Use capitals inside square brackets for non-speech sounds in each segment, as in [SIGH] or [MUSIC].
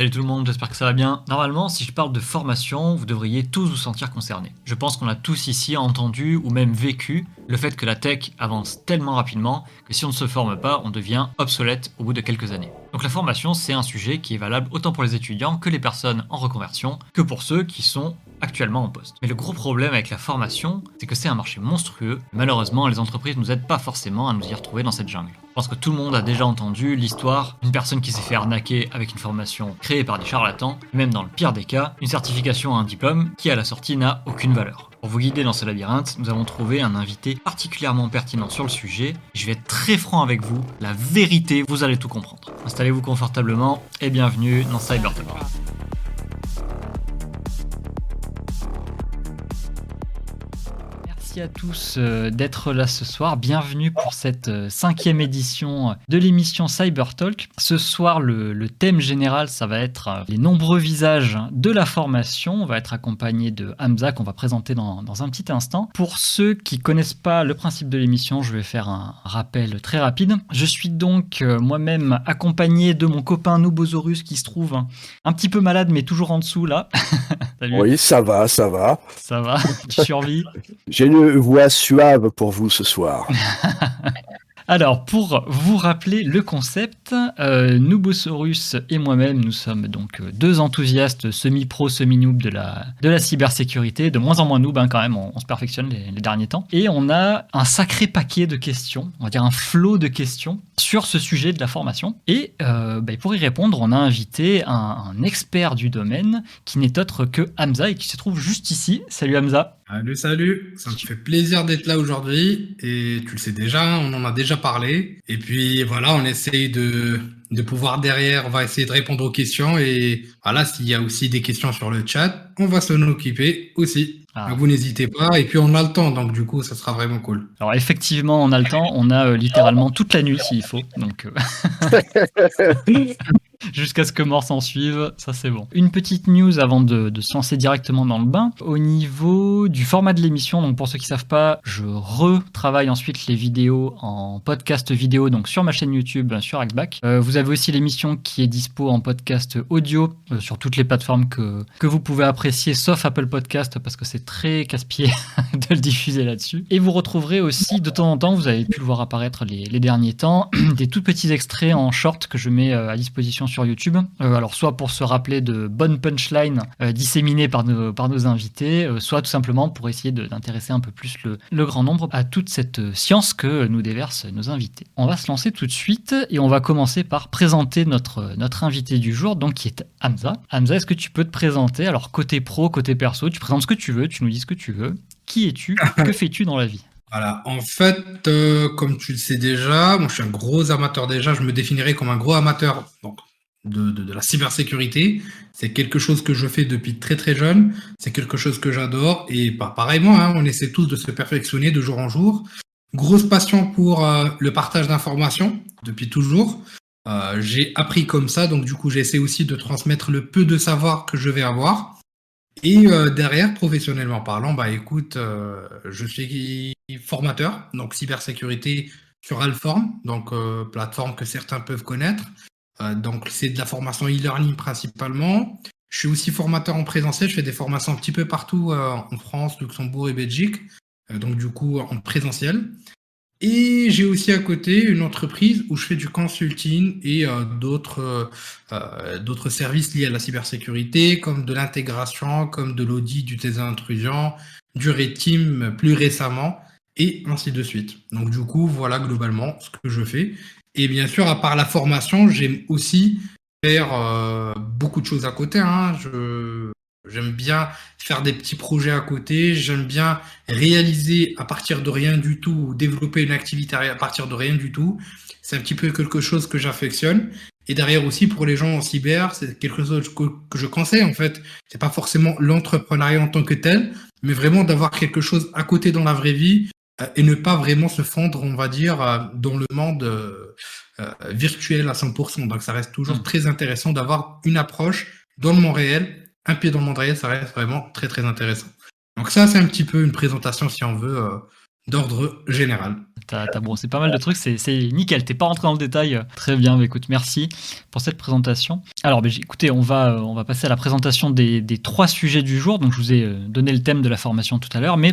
Salut tout le monde, j'espère que ça va bien. Normalement, si je parle de formation, vous devriez tous vous sentir concernés. Je pense qu'on a tous ici entendu ou même vécu le fait que la tech avance tellement rapidement que si on ne se forme pas, on devient obsolète au bout de quelques années. Donc la formation, c'est un sujet qui est valable autant pour les étudiants que les personnes en reconversion, que pour ceux qui sont actuellement en poste. Mais le gros problème avec la formation, c'est que c'est un marché monstrueux. Malheureusement, les entreprises ne nous aident pas forcément à nous y retrouver dans cette jungle. Je pense que tout le monde a déjà entendu l'histoire d'une personne qui s'est fait arnaquer avec une formation créée par des charlatans, même dans le pire des cas, une certification à un diplôme qui à la sortie n'a aucune valeur. Pour vous guider dans ce labyrinthe, nous avons trouvé un invité particulièrement pertinent sur le sujet. Je vais être très franc avec vous, la vérité, vous allez tout comprendre. Installez-vous confortablement et bienvenue dans Cybertalk. Merci à tous euh, d'être là ce soir. Bienvenue pour cette euh, cinquième édition de l'émission Cyber Talk. Ce soir, le, le thème général, ça va être euh, les nombreux visages de la formation. On va être accompagné de Hamza qu'on va présenter dans, dans un petit instant. Pour ceux qui connaissent pas le principe de l'émission, je vais faire un rappel très rapide. Je suis donc moi-même accompagné de mon copain Nubosaurus qui se trouve un, un petit peu malade mais toujours en dessous là. [LAUGHS] Salut. Oui, ça va, ça va. Ça va, tu survis. J'ai une voix suave pour vous ce soir. [LAUGHS] Alors, pour vous rappeler le concept, euh, Nubosaurus et moi-même, nous sommes donc deux enthousiastes semi-pro, semi-noob de la, de la cybersécurité, de moins en moins noob hein, quand même, on, se perfectionne les, les, derniers temps. Et on a un sacré paquet de questions, on va dire un flot de questions sur ce sujet de la formation. Et euh, bah, pour y répondre, on a invité un, un expert du domaine qui n'est autre que Hamza et qui se trouve juste ici. Salut Hamza. Salut, salut. Ça me fait plaisir d'être là aujourd'hui. Et tu le sais déjà, on en a déjà parlé. Et puis voilà, on essaye de, de pouvoir derrière, on va essayer de répondre aux questions. Et voilà, s'il y a aussi des questions sur le chat, on va s'en occuper aussi. Ah. Vous n'hésitez pas. Et puis on a le temps, donc du coup, ça sera vraiment cool. Alors effectivement, on a le temps. On a euh, littéralement toute la nuit s'il faut. Donc. Euh... [LAUGHS] jusqu'à ce que mort s'en suive, ça c'est bon. Une petite news avant de, de, se lancer directement dans le bain. Au niveau du format de l'émission, donc pour ceux qui savent pas, je retravaille ensuite les vidéos en podcast vidéo, donc sur ma chaîne YouTube, sur Axback. Euh, vous avez aussi l'émission qui est dispo en podcast audio euh, sur toutes les plateformes que, que vous pouvez apprécier, sauf Apple Podcast, parce que c'est très casse-pied [LAUGHS] de le diffuser là-dessus. Et vous retrouverez aussi de temps en temps, vous avez pu le voir apparaître les, les derniers temps, [CLEARS THROAT] des tout petits extraits en short que je mets euh, à disposition sur YouTube. Euh, alors soit pour se rappeler de bonnes punchlines euh, disséminées par nos, par nos invités, euh, soit tout simplement pour essayer d'intéresser un peu plus le, le, grand nombre à toute cette science que nous déversent nos invités. On va se lancer tout de suite et on va commencer par présenter notre, notre invité du jour, donc qui est Hamza. Hamza, est-ce que tu peux te présenter? Alors côté pro, côté perso, tu présentes ce que tu veux, tu nous dis ce que tu veux. Qui es-tu? [LAUGHS] Que fais-tu dans la vie? Voilà, en fait, euh, comme tu le sais déjà, moi je suis un gros amateur déjà, je me définirais comme un gros amateur donc, de, la cybersécurité. C'est quelque chose que je fais depuis très très jeune, c'est quelque chose que j'adore, et bah, pareillement, hein, on essaie tous de se perfectionner de jour en jour. Grosse passion pour euh, le partage d'informations depuis toujours. Euh, j'ai appris comme ça, donc du coup j'essaie aussi de transmettre le peu de savoir que je vais avoir. Et euh, derrière, professionnellement parlant, bah écoute, je suis formateur, donc cybersécurité sur Alform, donc plateforme que certains peuvent connaître. Euh, donc c'est de la formation e-learning principalement. Je suis aussi formateur en présentiel, je fais des formations un petit peu partout euh, en France, Luxembourg et Belgique, donc du coup en présentiel. Et j'ai aussi à côté une entreprise où je fais du consulting et euh, d'autres euh, services liés à la cybersécurité, comme de l'intégration, comme de l'audit du test d'intrusion, du RETIM plus récemment, et ainsi de suite. Donc du coup, voilà globalement ce que je fais. Et bien sûr, à part la formation, j'aime aussi faire euh, beaucoup de choses à côté. Hein. Je J'aime bien faire des petits projets à côté, j'aime bien réaliser à partir de rien du tout, ou développer une activité à partir de rien du tout. C'est un petit peu quelque chose que j'affectionne. Et derrière aussi, pour les gens en cyber, c'est quelque chose que, que, je conseille en fait. C'est pas forcément l'entrepreneuriat en tant que tel, mais vraiment d'avoir quelque chose à côté dans la vraie vie et ne pas vraiment se fondre, on va dire, euh, dans le monde euh, virtuel à 100%. Donc ça reste toujours mmh. très intéressant d'avoir une approche dans le monde réel un pied dans le monde réel, ça reste vraiment très très intéressant. Donc ça, c'est un petit peu une présentation, si on veut, euh, d'ordre général. T'as as brossé pas mal de trucs, c'est nickel. T'es pas rentré dans le détail. Très bien, bah, écoute, merci pour cette présentation. Alors, bah, écoutez, on va, on va passer à la présentation des, des, trois sujets du jour. Donc, je vous ai euh, donné le thème de la formation tout à l'heure, mais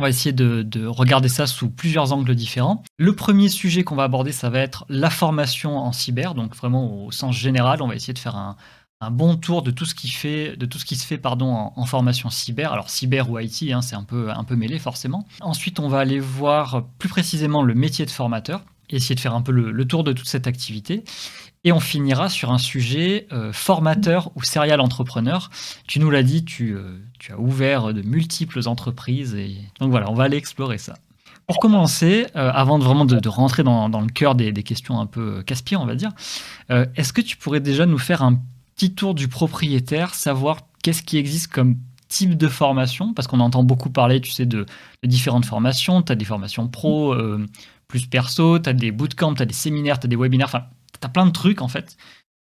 on va essayer de, de, regarder ça sous plusieurs angles différents. Le premier sujet qu'on va aborder, ça va être la formation en cyber, donc vraiment au sens général. On va essayer de faire un, bon tour de tout ce qui, se fait pardon, en, formation cyber. Alors cyber ou IT, hein, c'est un peu, un peu mêlé forcément. Ensuite, on va aller voir plus précisément le métier de formateur, essayer de faire un peu le, tour de toute cette activité. Et on finira sur un sujet euh, formateur ou serial entrepreneur. Tu nous l'as dit, tu, euh, tu, as ouvert de multiples entreprises. Et... Donc voilà, on va aller explorer ça. Pour commencer, euh, avant de vraiment de, rentrer dans, le cœur des, des, questions un peu casse-pieds, on va dire, est-ce que tu pourrais déjà nous faire un petit tour du propriétaire, savoir qu'est-ce qui existe comme type de formation, parce qu'on entend beaucoup parler, tu sais, de, différentes formations. Tu as des formations pro, plus perso, tu as des bootcamps, tu as des séminaires, tu as des webinaires, enfin, as plein de trucs en fait.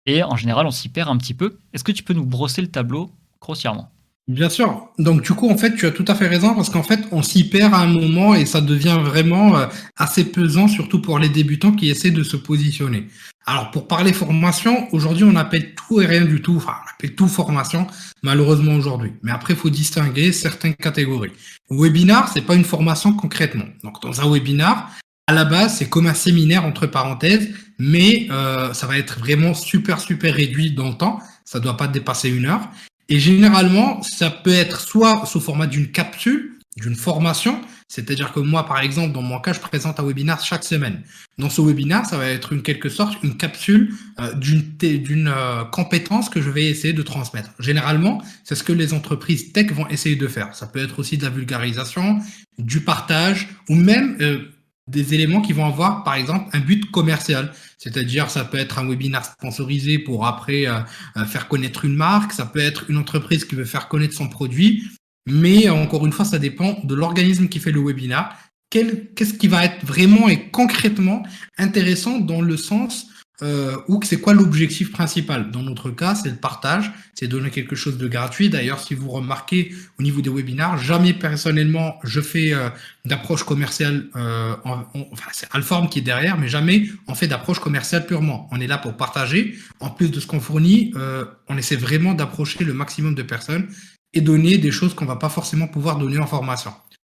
Et en général, on s'y perd un petit peu. Est-ce que tu peux nous brosser le tableau grossièrement? Bien sûr. Donc du coup, en fait, tu as tout à fait raison parce qu'en fait, on s'y perd à un moment et ça devient vraiment euh, assez pesant, surtout pour les débutants qui essaient de se positionner. Alors pour parler formation, aujourd'hui, on appelle tout et rien du tout. Enfin, on appelle tout formation, malheureusement aujourd'hui. Mais après, il faut distinguer certaines catégories. Webinar, c'est pas une formation concrètement. Donc dans un webinar, à la base, c'est comme un séminaire entre parenthèses, mais euh, ça va être vraiment super super réduit dans le temps. Ça doit pas dépasser une heure. Et généralement, ça peut être soit sous format d'une capsule, d'une formation, c'est-à-dire que moi, par exemple, dans mon cas, je présente un webinaire chaque semaine. Dans ce webinaire, ça va être une quelque sorte une capsule euh, d'une d'une euh, compétence que je vais essayer de transmettre. Généralement, c'est ce que les entreprises tech vont essayer de faire. Ça peut être aussi de la vulgarisation, du partage, ou même euh, des éléments qui vont avoir, par exemple, un but commercial. C'est-à-dire, ça peut être un webinaire sponsorisé pour après euh, euh, faire connaître une marque, ça peut être une entreprise qui veut faire connaître son produit, mais encore une fois, ça dépend de l'organisme qui fait le webinaire. Qu'est-ce qui va être vraiment et concrètement intéressant dans le sens euh, ou c'est quoi l'objectif principal? Dans notre cas, c'est le partage, c'est donner quelque chose de gratuit. D'ailleurs, si vous remarquez au niveau des webinaires, jamais personnellement je fais euh, d'approche commerciale. Euh, enfin, c'est Alform qui est derrière, mais jamais on fait d'approche commerciale purement. On est là pour partager. En plus de ce qu'on fournit, euh, on essaie vraiment d'approcher le maximum de personnes et donner des choses qu'on va pas forcément pouvoir donner en formation.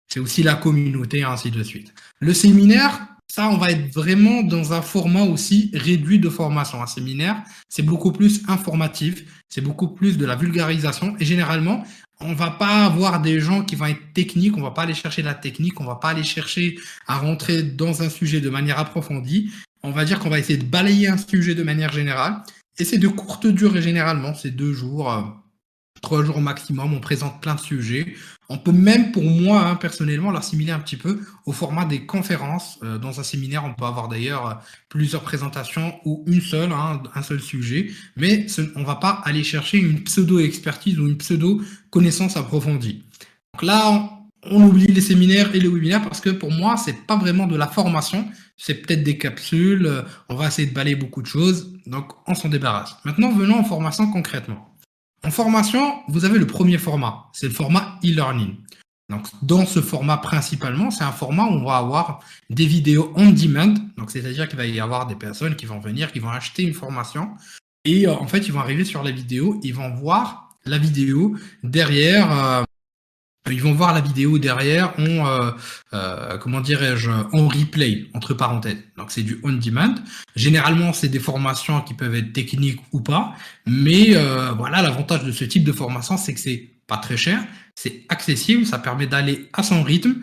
C'est aussi la communauté, ainsi de suite. Le séminaire, ça, on va être vraiment dans un format aussi réduit de formation. Un séminaire, c'est beaucoup plus informatif, c'est beaucoup plus de la vulgarisation. Et généralement, on va pas avoir des gens qui vont être techniques, on va pas aller chercher la technique, on va pas aller chercher à rentrer dans un sujet de manière approfondie. On va dire qu'on va essayer de balayer un sujet de manière générale. Et c'est de courte durée généralement, c'est deux jours, euh, trois jours maximum. On présente plein de sujets. On peut même, pour moi, hein, personnellement, l'assimiler un petit peu au format des conférences. Euh, dans un séminaire, on peut avoir d'ailleurs euh, plusieurs présentations ou une seule, hein, un seul sujet. Mais on ne va pas aller chercher une pseudo-expertise ou une pseudo-connaissance approfondie. Donc là, on, oublie les séminaires et les webinaires parce que pour moi, c'est pas vraiment de la formation. C'est peut-être des capsules. Euh, on va essayer de balayer beaucoup de choses. Donc, on s'en débarrasse. Maintenant, venons en formation concrètement. En formation, vous avez le premier format, c'est le format e-learning. Donc, dans ce format principalement, c'est un format où on va avoir des vidéos on demand. Donc, c'est-à-dire qu'il va y avoir des personnes qui vont venir, qui vont acheter une formation. Et euh, en fait, ils vont arriver sur la vidéo, ils vont voir la vidéo derrière euh, ils vont voir la vidéo derrière en, euh, euh, comment dirais-je, en replay, entre parenthèses. Donc c'est du on-demand. Généralement, c'est des formations qui peuvent être techniques ou pas. Mais euh, voilà, l'avantage de ce type de formation, c'est que c'est pas très cher, c'est accessible, ça permet d'aller à son rythme.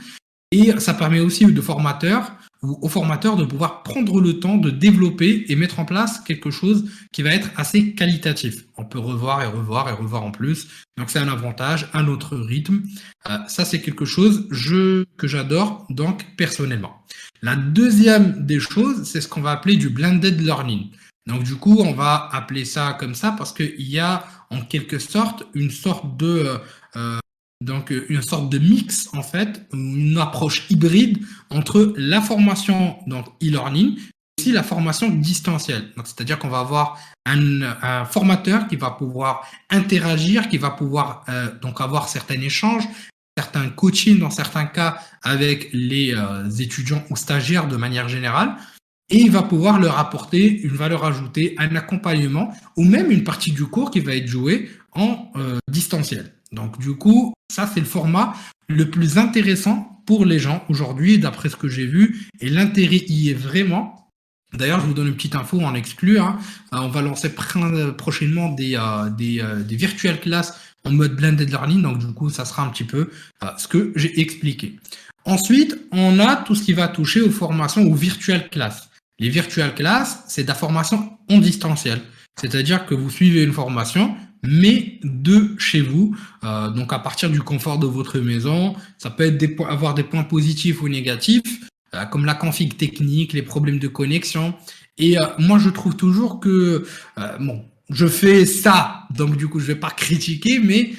Et ça permet aussi aux formateurs aux formateurs de pouvoir prendre le temps de développer et mettre en place quelque chose qui va être assez qualitatif. On peut revoir et revoir et revoir en plus. Donc c'est un avantage, un autre rythme. Euh, ça c'est quelque chose que j'adore donc personnellement. La deuxième des choses, c'est ce qu'on va appeler du blended learning. Donc du coup, on va appeler ça comme ça parce qu'il y a en quelque sorte une sorte de euh, donc euh, une sorte de mix en fait, une approche hybride entre la formation donc e-learning et aussi la formation distancielle. Donc c'est-à-dire qu'on va avoir un, formateur qui va pouvoir interagir, qui va pouvoir euh, donc avoir certains échanges, certains coachings dans certains cas avec les euh, étudiants ou stagiaires de manière générale. Et il va pouvoir leur apporter une valeur ajoutée, un accompagnement ou même une partie du cours qui va être jouée en euh, distanciel. Donc du coup, ça c'est le format le plus intéressant pour les gens aujourd'hui, d'après ce que j'ai vu. Et l'intérêt y est vraiment D'ailleurs, je vous donne une petite info en exclu. Hein. Euh, on va lancer prochainement des, euh, euh, virtual classes en mode blended learning. Donc, du coup, ça sera un petit peu ce que j'ai expliqué. Ensuite, on a tout ce qui va toucher aux formations ou virtual classes. Les virtual classes, c'est de la formation en distanciel. C'est-à-dire que vous suivez une formation, mais de chez vous, donc à partir du confort de votre maison. Ça peut être des, avoir des points positifs ou négatifs. Euh, comme la config technique, les problèmes de connexion. Et euh, moi, je trouve toujours que, euh, bon, je fais ça, donc du coup, je vais pas [LAUGHS] critiquer, mais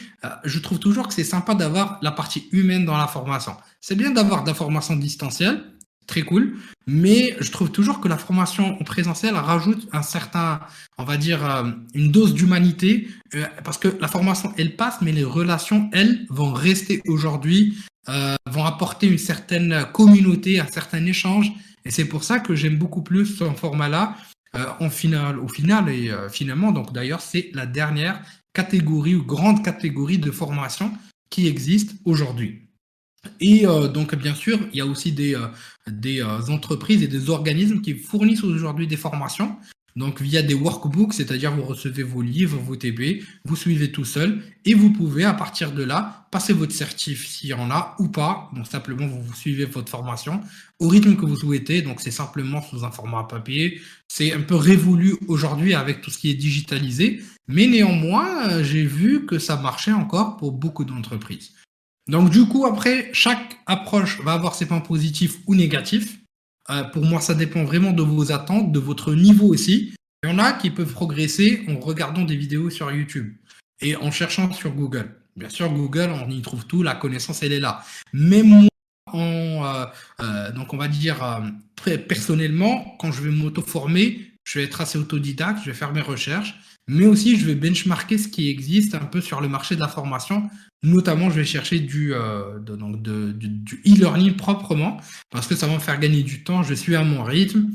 je trouve toujours que c'est sympa d'avoir la partie humaine dans la formation. C'est bien d'avoir de la formation distancielle, très cool, mais je trouve toujours que la formation en présentiel rajoute un certain, on va dire, une dose d'humanité, parce que la formation, elle passe, mais les relations, elles, vont rester aujourd'hui euh, vont apporter une certaine communauté, un certain échange. Et c'est pour ça que j'aime beaucoup plus ce format-là. Euh, en final, au final, et euh, finalement, donc d'ailleurs, c'est la dernière catégorie ou grande catégorie de formation qui existe aujourd'hui. Et donc, bien sûr, il y a aussi des, des entreprises et des organismes qui fournissent aujourd'hui des formations. Donc via des workbooks, c'est-à-dire vous recevez vos livres, vos TB, vous suivez tout seul et vous pouvez à partir de là passer votre certif s'il y en a ou pas. Donc simplement vous, vous suivez votre formation au rythme que vous souhaitez. Donc c'est simplement sous un format papier. C'est un peu révolu aujourd'hui avec tout ce qui est digitalisé, mais néanmoins euh, j'ai vu que ça marchait encore pour beaucoup d'entreprises. Donc du coup après chaque approche va avoir ses points positifs ou négatifs. Euh, pour moi, ça dépend vraiment de vos attentes, de votre niveau aussi. Il y en a qui peuvent progresser en regardant des vidéos sur YouTube et en cherchant sur Google. Bien sûr, Google, on y trouve tout, la connaissance, elle est là. Mais moi, euh, euh, donc on va dire personnellement, quand je vais m'auto-former, je vais être assez autodidacte, je vais faire mes recherches, mais aussi je vais benchmarker ce qui existe un peu sur le marché de la formation Notamment, je vais chercher du, euh, e-learning proprement, parce que ça va me faire gagner du temps, je suis à mon rythme,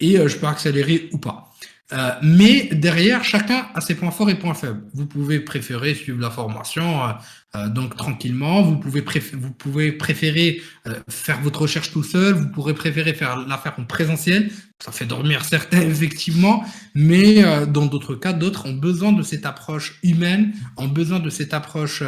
et euh, je peux accélérer ou pas. Euh, mais derrière, chacun a ses points forts et points faibles. Vous pouvez préférer suivre la formation donc tranquillement. Vous pouvez, vous pouvez préférer faire votre recherche tout seul. Vous pourrez préférer faire l'affaire en présentiel. Ça fait dormir [LAUGHS] certains effectivement, mais dans d'autres cas, d'autres ont besoin de cette approche humaine, ont besoin de cette approche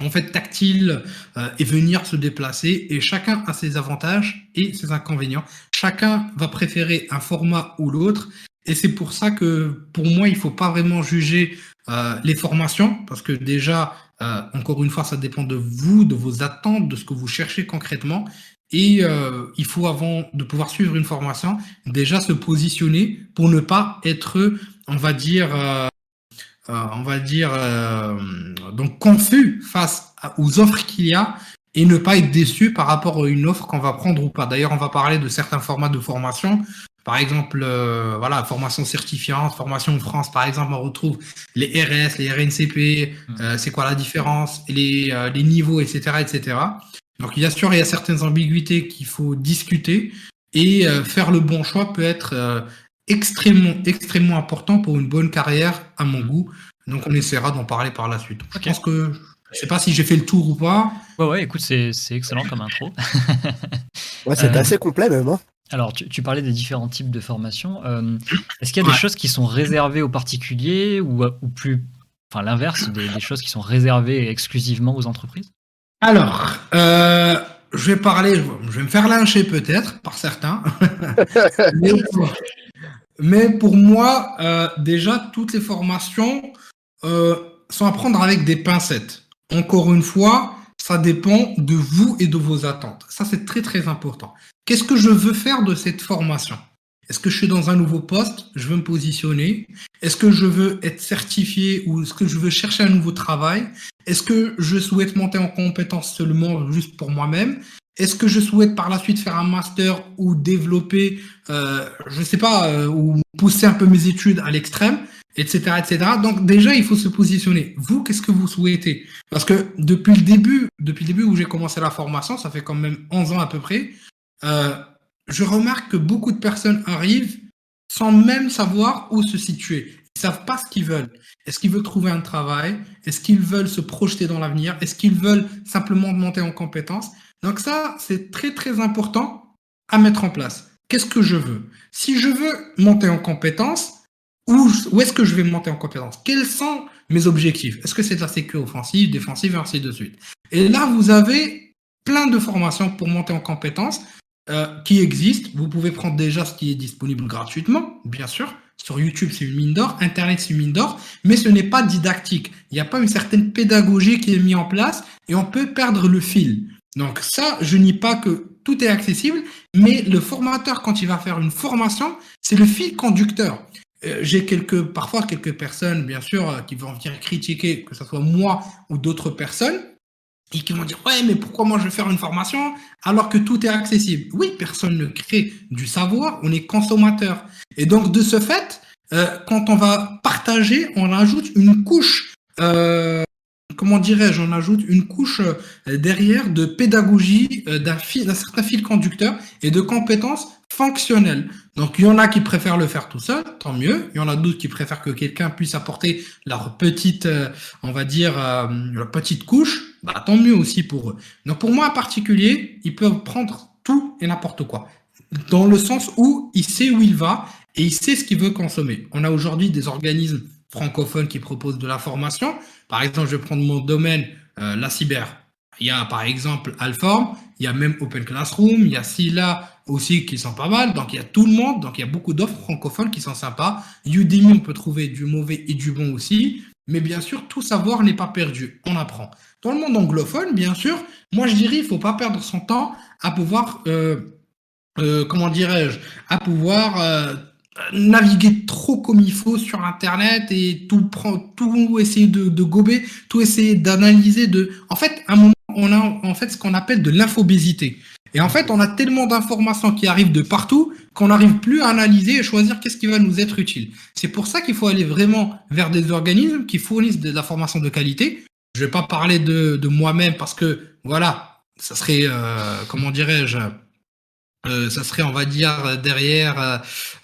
en fait tactile euh, et venir se déplacer et chacun a ses avantages et ses inconvénients. Chacun va préférer un format ou l'autre et c'est pour ça que pour moi il faut pas vraiment juger euh, les formations parce que déjà euh, encore une fois ça dépend de vous, de vos attentes, de ce que vous cherchez concrètement et il faut avant de pouvoir suivre une formation déjà se positionner pour ne pas être on va dire euh, on va dire, euh, donc confus face aux offres qu'il y a et ne pas être déçu par rapport à une offre qu'on va prendre ou pas. D'ailleurs, on va parler de certains formats de formation. Par exemple, euh, voilà, formation certifiante, formation en France, par exemple, on retrouve les RS, les RNCP, mmh. c'est quoi la différence, les, les niveaux, etc., etc. Donc, bien sûr, il y a certaines ambiguïtés qu'il faut discuter et faire le bon choix peut être extrêmement, extrêmement important pour une bonne carrière, à mon goût. Donc, on essaiera d'en parler par la suite. Je pense que je sais pas si j'ai fait le tour ou pas. Ouais, ouais, écoute, c'est excellent comme intro. ouais, c'est euh, assez complet même. Hein. Alors, tu, parlais des différents types de formations. Euh, est-ce qu'il y a des choses qui sont réservées aux particuliers ou, ou plus, enfin l'inverse, des, choses qui sont réservées exclusivement aux entreprises? Alors, euh, je vais parler, je vais me faire lyncher peut-être par certains. [LAUGHS] Mais pour moi, euh, déjà, toutes les formations euh, sont à prendre avec des pincettes. Encore une fois, ça dépend de vous et de vos attentes. Ça, c'est très, très important. Qu'est-ce que je veux faire de cette formation? Est-ce que je suis dans un nouveau poste? Je veux me positionner. Est-ce que je veux être certifié ou est-ce que je veux chercher un nouveau travail? Est-ce que je souhaite monter en compétence seulement juste pour moi-même? Est-ce que je souhaite par la suite faire un master ou développer, euh, je ne sais pas, euh, ou pousser un peu mes études à l'extrême? Etc., etc. Donc déjà, il faut se positionner. Vous, qu'est-ce que vous souhaitez? Parce que depuis le début, depuis le début où j'ai commencé la formation, ça fait quand même 11 ans à peu près, euh, je remarque que beaucoup de personnes arrivent sans même savoir où se situer. Ils savent pas ce qu'ils veulent. Est-ce qu'ils veulent trouver un travail? Est-ce qu'ils veulent se projeter dans l'avenir? Est-ce qu'ils veulent simplement monter en compétences? Donc ça, c'est très très important à mettre en place. Qu'est-ce que je veux? Si je veux monter en compétences, où, est-ce que je vais monter en compétences Quels sont mes objectifs? Est-ce que c'est de la sécurité offensive, défensive, et ainsi de suite? Et là, vous avez plein de formations pour monter en compétences euh, qui existent. Vous pouvez prendre déjà ce qui est disponible gratuitement, bien sûr. Sur YouTube, c'est une mine d'or. Internet, c'est une mine d'or. Mais ce n'est pas didactique. Il n'y a pas une certaine pédagogie qui est mise en place et on peut perdre le fil. Donc ça, je nie pas que tout est accessible, mais le formateur, quand il va faire une formation, c'est le fil conducteur. Euh, j'ai quelques, parfois quelques personnes, bien sûr, euh, qui vont venir critiquer, que ce soit moi ou d'autres personnes, et qui vont dire ouais mais pourquoi moi je vais faire une formation alors que tout est accessible? Oui personne ne crée du savoir on est consommateur. Et donc de ce fait euh, quand on va partager on ajoute une couche euh, comment dirais-je on ajoute une couche derrière de pédagogie d'un d'un certain fil conducteur et de compétences fonctionnelles donc il y en a qui préfèrent le faire tout seul tant mieux il y en a d'autres qui préfèrent que quelqu'un puisse apporter leur petite on va dire leur petite couche bah, tant mieux aussi pour eux. Donc pour moi en particulier, ils peuvent prendre tout et n'importe quoi. Dans le sens où il sait où il va et il sait ce qu'il veut consommer. On a aujourd'hui des organismes francophones qui proposent de la formation. Par exemple, je vais prendre mon domaine, euh, la cyber. Il y a par exemple Alform, il y a même Open Classroom, il y a Scylla aussi qui sont pas mal. Donc il y a tout le monde, donc il y a beaucoup d'offres francophones qui sont sympas. Udemy, on peut trouver du mauvais et du bon aussi. Mais bien sûr, tout savoir n'est pas perdu. On apprend. Dans le monde anglophone, bien sûr, moi je dirais il faut pas perdre son temps à pouvoir, euh, euh, comment dirais-je, à pouvoir euh, naviguer trop comme il faut sur Internet et tout prendre, tout essayer de, gober, tout essayer d'analyser. De, en fait, à un moment, on a en fait ce qu'on appelle de l'infobésité. Et en fait, on a tellement d'informations qui arrivent de partout qu'on n'arrive plus à analyser et choisir qu'est-ce qui va nous être utile. C'est pour ça qu'il faut aller vraiment vers des organismes qui fournissent de l'information de qualité, je vais pas parler de, de moi-même parce que voilà, ça serait euh, comment dirais-je euh, ça serait, on va dire, derrière, euh,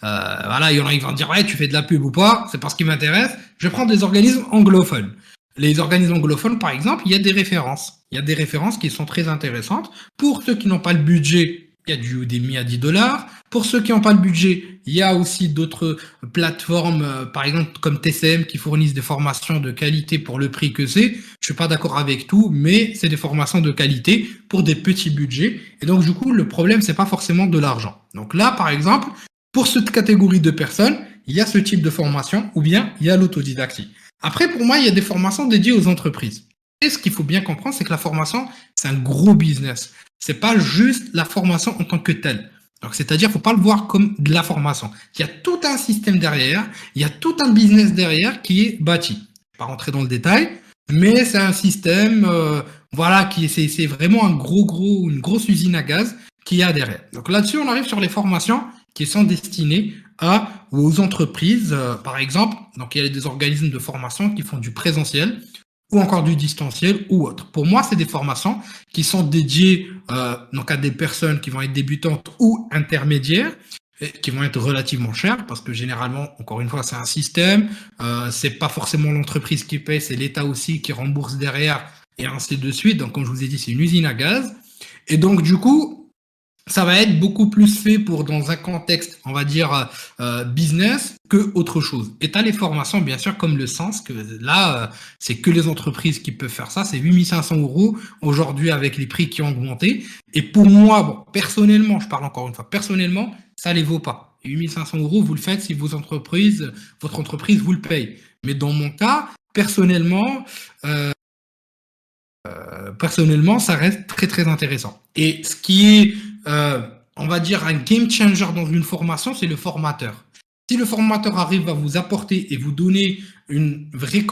euh, voilà, il y en a qui vont dire, ouais, tu fais de la pub ou pas, c'est pas ce qui m'intéresse. Je vais prendre des organismes anglophones. Les organismes anglophones, par exemple, il y a des références. Il y a des références qui sont très intéressantes. Pour ceux qui n'ont pas le budget il y a du Udemy à 10 dollars. Pour ceux qui n'ont pas le budget, il y a aussi d'autres plateformes, euh, par exemple comme TCM, qui fournissent des formations de qualité pour le prix que c'est. Je suis pas d'accord avec tout, mais c'est des formations de qualité pour des petits budgets. Et donc du coup, le problème c'est pas forcément de l'argent. Donc là, par exemple, pour cette catégorie de personnes, il y a ce type de formation, ou bien il y a l'autodidactie. Après, pour moi, il y a des formations dédiées aux entreprises. Et ce qu'il faut bien comprendre, c'est que la formation, c'est un gros business. C'est pas juste la formation en tant que telle. Donc, c'est-à-dire, faut pas le voir comme de la formation. Il y a tout un système derrière, il y a tout un business derrière qui est bâti. Je vais pas rentrer dans le détail, mais c'est un système, euh, voilà, qui c'est, c'est vraiment un gros, gros, une grosse usine à gaz qui a derrière. Donc là-dessus, on arrive sur les formations qui sont destinées à aux entreprises, euh, par exemple. Donc il y a des organismes de formation qui font du présentiel ou encore du distanciel ou autre. Pour moi, c'est des formations qui sont dédiées euh, donc à des personnes qui vont être débutantes ou intermédiaires et qui vont être relativement chères parce que généralement, encore une fois, c'est un système. Euh, c'est pas forcément l'entreprise qui paye, c'est l'État aussi qui rembourse derrière et ainsi de suite. Donc, comme je vous ai dit, c'est une usine à gaz. Et donc, du coup, ça va être beaucoup plus fait pour dans un contexte, on va dire, euh, business que autre chose. Et tu as les formations, bien sûr, comme le sens, que là, euh, c'est que les entreprises qui peuvent faire ça. C'est 8500 euros aujourd'hui avec les prix qui ont augmenté. Et pour moi, bon, personnellement, je parle encore une fois, personnellement, ça les vaut pas. 8500 euros, vous le faites si vos entreprises, votre entreprise vous le paye. Mais dans mon cas, personnellement, euh, euh personnellement, ça reste très très intéressant. Et ce qui est euh, on va dire, un game changer dans une formation, c'est le formateur. Si le formateur arrive à vous apporter et vous donner une vraie,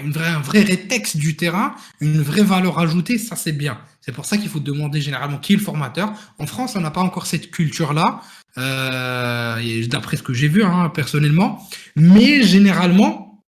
une vraie, un vrai rétexte du terrain, une vraie valeur ajoutée, ça c'est bien. C'est pour ça qu'il faut demander généralement qui est le formateur. En France, on n'a pas encore cette culture-là. euh, d'après ce que j'ai vu hein, personnellement. Mais généralement,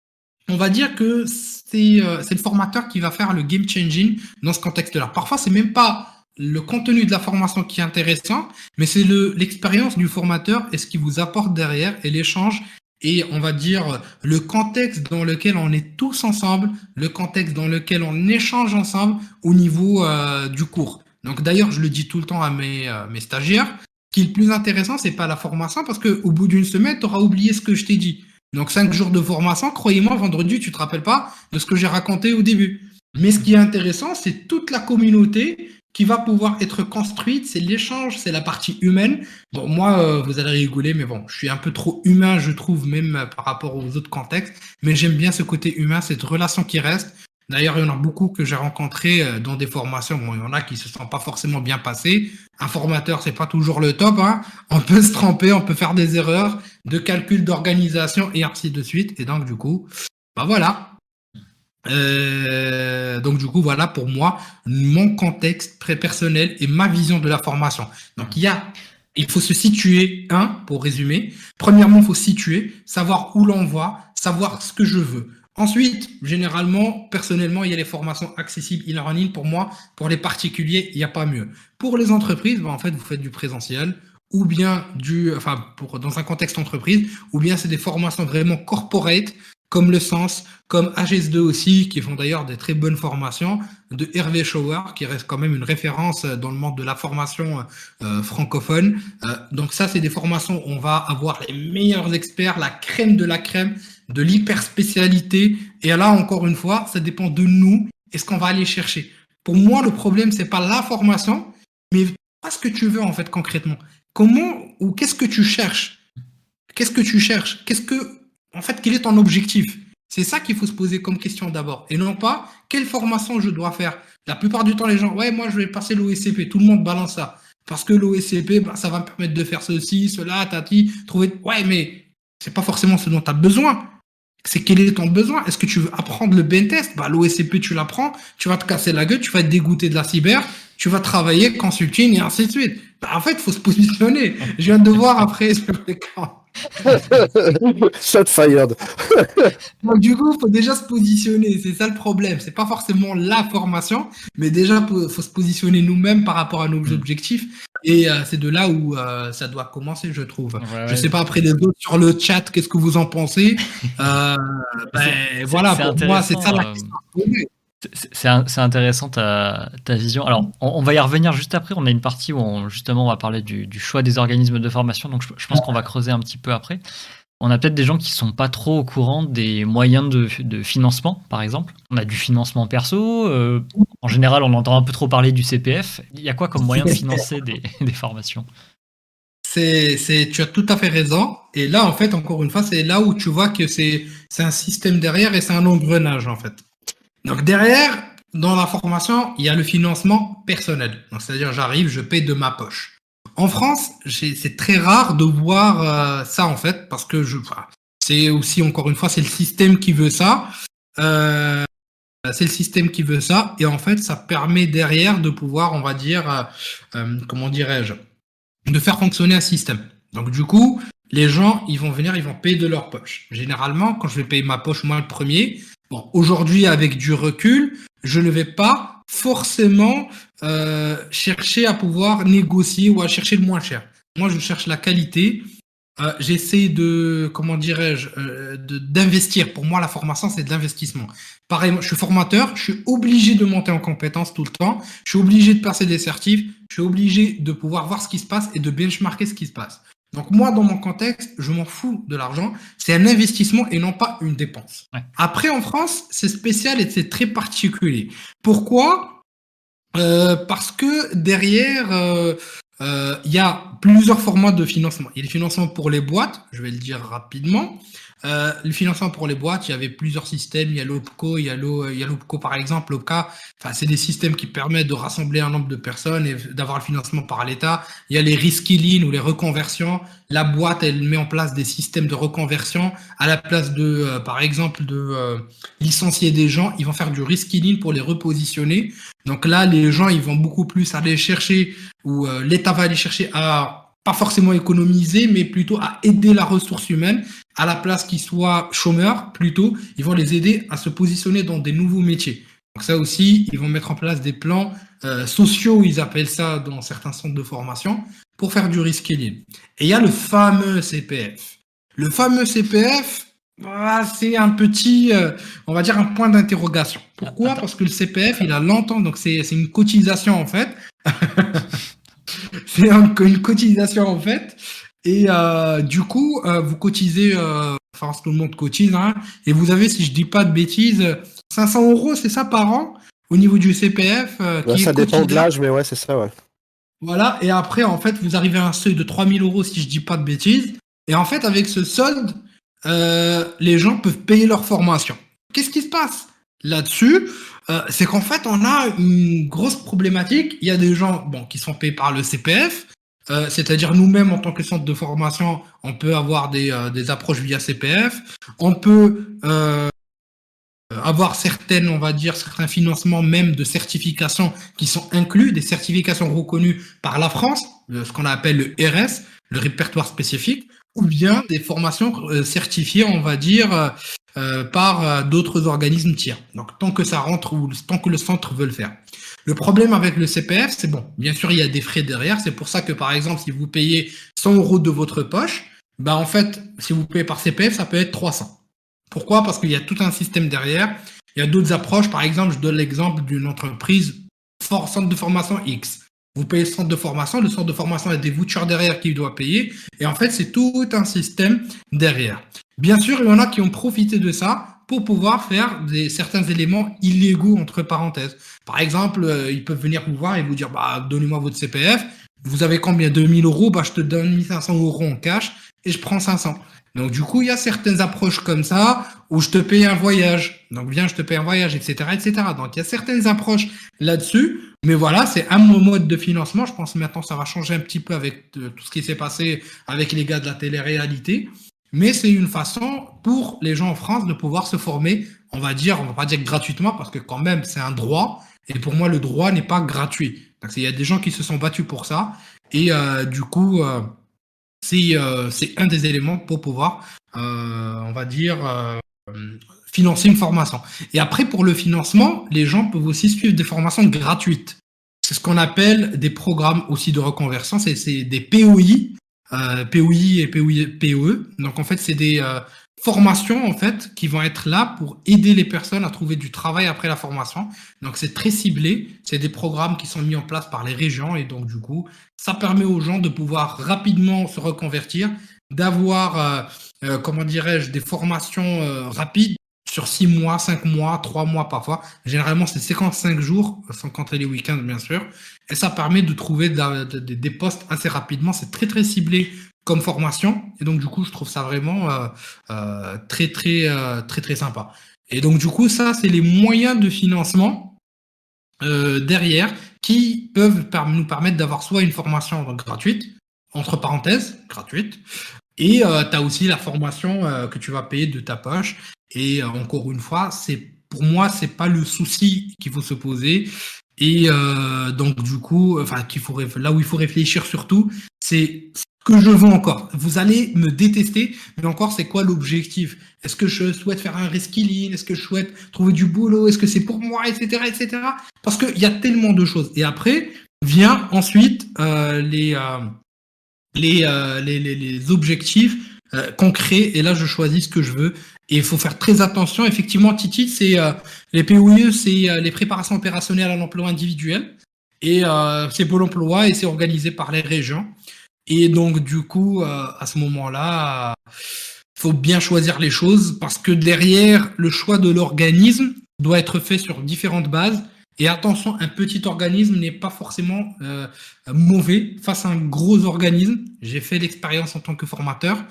on va dire que c'est euh, le formateur qui va faire le game changing dans ce contexte-là. Parfois, c'est même pas le contenu de la formation qui est intéressant, mais c'est l'expérience du formateur et ce qu'il vous apporte derrière et l'échange et on va dire le contexte dans lequel on est tous ensemble, le contexte dans lequel on échange ensemble au niveau euh, du cours. Donc d'ailleurs, je le dis tout le temps à mes, euh, mes stagiaires, qui est le plus intéressant, c'est pas la formation, parce qu'au bout d'une semaine, tu auras oublié ce que je t'ai dit. Donc cinq jours de formation, croyez-moi, vendredi, tu te rappelles pas de ce que j'ai raconté au début. Mais ce qui est intéressant, c'est toute la communauté qui va pouvoir être construite, c'est l'échange, c'est la partie humaine. Bon, moi, euh, vous allez rigoler, mais bon, je suis un peu trop humain, je trouve, même euh, par rapport aux autres contextes. Mais j'aime bien ce côté humain, cette relation qui reste. D'ailleurs, il y en a beaucoup que j'ai rencontrés euh, dans des formations. Bon, il y en a qui se sont pas forcément bien passés. Un formateur, c'est pas toujours le top. Hein. On peut se tromper, on peut faire des erreurs de calcul, d'organisation et ainsi de suite. Et donc, du coup, bah voilà, euh, donc du coup, voilà pour moi mon contexte très personnel et ma vision de la formation. Donc il y a, il faut se situer, un, pour résumer. Premièrement, il faut situer, savoir où l'on va, savoir ce que je veux. Ensuite, généralement, personnellement, il y a les formations accessibles e-learning. Pour moi, pour les particuliers, il n'y a pas mieux. Pour les entreprises, ben, en fait, vous faites du présentiel ou bien du, enfin, pour, dans un contexte entreprise, ou bien c'est des formations vraiment corporate comme le Sens, comme HS2 aussi, qui font d'ailleurs des très bonnes formations, de Hervé Schauer, qui reste quand même une référence dans le monde de la formation euh, francophone. Euh, donc ça, c'est des formations où on va avoir les meilleurs experts, la crème de la crème, de l'hyper spécialité. Et là, encore une fois, ça dépend de nous et ce qu'on va aller chercher. Pour moi, le problème, c'est pas la formation, mais pas ce que tu veux en fait concrètement. Comment ou qu'est-ce que tu cherches? Qu'est-ce que tu cherches? Qu'est-ce que en fait, quel est ton objectif? C'est ça qu'il faut se poser comme question d'abord. Et non pas, quelle formation je dois faire? La plupart du temps, les gens, ouais, moi, je vais passer l'OSCP. Tout le monde balance ça. Parce que l'OSCP, bah, ça va me permettre de faire ceci, cela, tati, trouver. Ouais, mais c'est pas forcément ce dont tu as besoin. C'est quel est ton besoin? Est-ce que tu veux apprendre le ben test? Bah, L'OSCP, tu l'apprends, tu vas te casser la gueule, tu vas être dégoûté de la cyber, tu vas travailler, consulting et ainsi de suite. Bah, en fait, il faut se positionner. Je viens de voir après. [LAUGHS] Shot fired. [LAUGHS] Donc, du coup, il faut déjà se positionner. C'est ça le problème. C'est pas forcément la formation, mais déjà, il faut se positionner nous-mêmes par rapport à nos mm. objectifs. Et euh, c'est de là où euh, ça doit commencer, je trouve. je sais pas après les autres sur le chat, qu'est-ce que vous en pensez? [LAUGHS] Euh, ben, Voilà, pour moi, c'est ça la question. C'est intéressant ta, ta, vision. Alors, on, va y revenir juste après. On a une partie où on, justement on va parler du, choix des organismes de formation. Donc, je, pense qu'on va creuser un petit peu après. On a peut-être des gens qui sont pas trop au courant des moyens de, de financement, par exemple. On a du financement perso. Euh, en général, on entend un peu trop parler du CPF. Il y a quoi comme moyen de financer des, [LAUGHS] des formations? C'est, tu as tout à fait raison. Et là, en fait, encore une fois, c'est là où tu vois que c'est, c'est un système derrière et c'est un engrenage, en fait. Donc derrière, dans la formation, il y a le financement personnel. c'est-à-dire, j'arrive, je paie de ma poche. En France, c'est très rare de voir euh, ça en fait, parce que je, c'est aussi encore une fois, c'est le système qui veut ça. Euh, c'est le système qui veut ça, et en fait, ça permet derrière de pouvoir, on va dire, euh, comment dirais-je, de faire fonctionner un système. Donc du coup, les gens, ils vont venir, ils vont payer de leur poche. Généralement, quand je vais payer ma poche, moi le premier, Bon, aujourd'hui, avec du recul, je ne vais pas forcément euh, chercher à pouvoir négocier ou à chercher le moins cher. Moi, je cherche la qualité. Euh, J'essaie de, comment dirais-je, euh, d'investir. Pour moi, la formation, c'est de l'investissement. Pareil, je suis formateur, je suis obligé de monter en compétences tout le temps. Je suis obligé de passer des certifs. Je suis obligé de pouvoir voir ce qui se passe et de benchmarker ce qui se passe. Donc moi, dans mon contexte, je m'en fous de l'argent. C'est un investissement et non pas une dépense. Après, en France, c'est spécial et c'est très particulier. Pourquoi? Euh, Parce que derrière, euh, euh, il y a plusieurs formats de financement. Il y a le financement pour les boîtes, je vais le dire rapidement. Euh, le financement pour les boîtes, il y avait plusieurs systèmes. Il y a l'OPCO, il y a l'OPCO par exemple, l'OPCA. Enfin, c'est des systèmes qui permettent de rassembler un nombre de personnes et d'avoir le financement par l'État. Il y a les reskilling ou les reconversions. La boîte, elle met en place des systèmes de reconversion à la place de, euh, par exemple, de euh, licencier des gens. Ils vont faire du reskilling pour les repositionner. Donc là, les gens, ils vont beaucoup plus aller chercher ou l'État va aller chercher à pas forcément économiser, mais plutôt à aider la ressource humaine à la place qu'ils soient chômeurs, plutôt, ils vont les aider à se positionner dans des nouveaux métiers. Donc ça aussi, ils vont mettre en place des plans euh, sociaux, ils appellent ça dans certains centres de formation, pour faire du reskilling. Et il y a le fameux CPF. Le fameux CPF, ah, c'est un petit, euh, on va dire un point d'interrogation. Pourquoi? Parce que le CPF, il a longtemps, donc c'est une cotisation en fait. [LAUGHS] [LAUGHS] c'est une cotisation en fait. Et euh, du coup, euh, vous cotisez, enfin tout le monde cotise, hein, et vous avez, si je dis pas de bêtises, 500 euros, c'est ça par an au niveau du CPF. ça dépend de l'âge, mais ouais, c'est ça, ouais. Voilà, et après, en fait, vous arrivez à un seuil de 3000 euros, si je dis pas de bêtises. Et en fait, avec ce solde, euh, les gens peuvent payer leur formation. Qu'est-ce qui se passe? Là-dessus euh, C'est qu'en fait, on a une grosse problématique. Il y a des gens bon, qui sont payés par le CPF, euh, c'est-à-dire nous-mêmes en tant que centre de formation, on peut avoir des, des approches via CPF, on peut avoir certaines, on va dire, certains financements même de certifications qui sont inclus, des certifications reconnues par la France, ce qu'on appelle le RS, le répertoire spécifique ou bien des formations euh, certifiées, on va dire, euh, euh, par d'autres organismes tiers. Donc tant que ça rentre ou tant que le centre veut le faire. Le problème avec le CPF, c'est bon, bien sûr, il y a des frais derrière. C'est pour ça que, par exemple, si vous payez 100 euros de votre poche, bah en fait, si vous payez par CPF, ça peut être 300. Pourquoi? Parce qu'il y a tout un système derrière. Il y a d'autres approches. Par exemple, je donne l'exemple d'une entreprise centre de formation X. Vous payez le centre de formation, le centre de formation a des vouchers derrière qu'il doit payer. Et en fait, c'est tout un système derrière. Bien sûr, il y en a qui ont profité de ça pour pouvoir faire des, certains éléments illégaux, entre parenthèses. Par exemple, euh, ils peuvent venir vous voir et vous dire, bah, donnez-moi votre CPF. Vous avez combien? 2000 euros? Bah, je te donne 1500 euros en cash et je prends 500. Donc, du coup, il y a certaines approches comme ça où je te paye un voyage. Donc, viens, je te paye un voyage, etc., etc. Donc, il y a certaines approches là-dessus mais voilà, c'est un mode de financement. Je pense que maintenant, ça va changer un petit peu avec euh, tout ce qui s'est passé avec les gars de la télé-réalité. Mais c'est une façon pour les gens en France de pouvoir se former, on va dire, on va pas dire gratuitement, parce que quand même, c'est un droit. Et pour moi, le droit n'est pas gratuit. Il y a des gens qui se sont battus pour ça. Et euh, du coup, euh, c'est un des éléments pour pouvoir, on va dire, financer une formation. Et après, pour le financement, les gens peuvent aussi suivre des formations gratuites. C'est ce qu'on appelle des programmes aussi de reconversion, c'est des POI, euh, POI et POI, POE. Donc en fait, c'est des euh, formations en fait qui vont être là pour aider les personnes à trouver du travail après la formation. Donc c'est très ciblé, c'est des programmes qui sont mis en place par les régions et donc du coup, ça permet aux gens de pouvoir rapidement se reconvertir, d'avoir, euh, euh comment dirais-je, des formations euh, rapides sur 6 mois, 5 mois, 3 mois parfois. Généralement, c'est 55 jours, sans compter les week-ends, bien sûr. Et ça permet de trouver des postes assez rapidement. C'est très, très ciblé comme formation. Et donc, du coup, je trouve ça vraiment euh, euh, très, très, euh, très, très sympa. Et donc, du coup, ça, c'est les moyens de financement derrière qui peuvent nous permettre d'avoir soit une formation gratuite, entre parenthèses, gratuite, et tu as aussi la formation que tu vas payer de ta poche. Et euh, encore une fois, c'est pour moi, c'est pas le souci qu'il faut se poser. Et euh, donc du coup, enfin qu'il faut là où il faut réfléchir surtout, c'est ce que je veux encore. Vous allez me détester, mais encore c'est quoi l'objectif? Est-ce que je souhaite faire un reskilling? Est-ce que je souhaite trouver du boulot? Est-ce que c'est pour moi, etc., etc. Parce qu'il y a tellement de choses. Et après vient ensuite euh, les, euh, les, euh, les, objectifs euh, concret. Et là, je choisis ce que je veux. Et il faut faire très attention. Effectivement, Titi, c'est euh, les POE, c'est les préparations opérationnelles à l'emploi individuel. Et c'est Pôle emploi et c'est organisé par les régions. Et donc, du coup, à ce moment-là, faut bien choisir les choses parce que derrière, le choix de l'organisme doit être fait sur différentes bases. Et attention, un petit organisme n'est pas forcément mauvais face à un gros organisme. J'ai fait l'expérience en tant que formateur.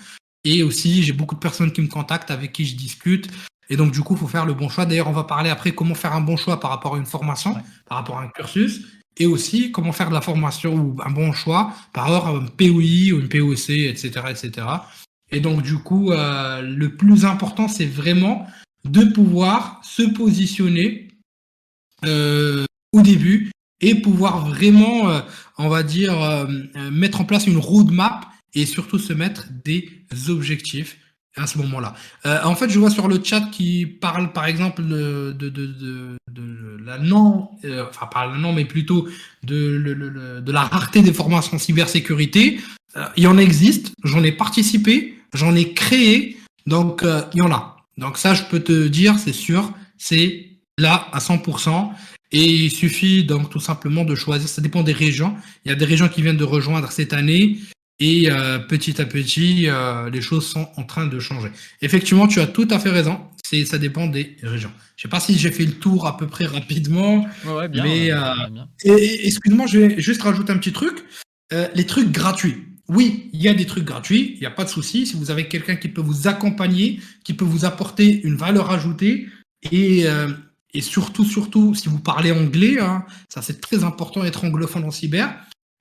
Et aussi, j'ai beaucoup de personnes qui me contactent, avec qui je discute. Et donc, du coup, il faut faire le bon choix. D'ailleurs, on va parler après comment faire un bon choix par rapport à une formation, par rapport à un cursus. Et aussi, comment faire de la formation ou un bon choix par rapport à un POI ou une POC, etc., etc. Et donc, du coup, euh, le plus important, c'est vraiment de pouvoir se positionner euh, au début et pouvoir vraiment, euh, on va dire, mettre en place une roadmap et surtout se mettre des objectifs à ce moment-là. Euh, en fait, je vois sur le chat qui parle, par exemple, de, la non, euh, enfin pas la non, mais plutôt de, la rareté des formations cybersécurité. Euh, il y en existe, j'en ai participé, j'en ai créé, donc il y en a. Donc ça, je peux te dire, c'est sûr, c'est là à 100%. Et il suffit donc tout simplement de choisir, ça dépend des régions. Il y a des régions qui viennent de rejoindre cette année et euh, petit à petit, euh, les choses sont en train de changer. Effectivement, tu as tout à fait raison. C'est, ça dépend des régions. Je sais pas si j'ai fait le tour à peu près rapidement. Ouais, bien, mais euh, Et, excuse-moi, je vais juste rajouter un petit truc. les trucs gratuits. Oui, il y a des trucs gratuits. Il n'y a pas de souci. Si vous avez quelqu'un qui peut vous accompagner, qui peut vous apporter une valeur ajoutée et et surtout, surtout, si vous parlez anglais, hein, ça c'est très important d'être anglophone en cyber.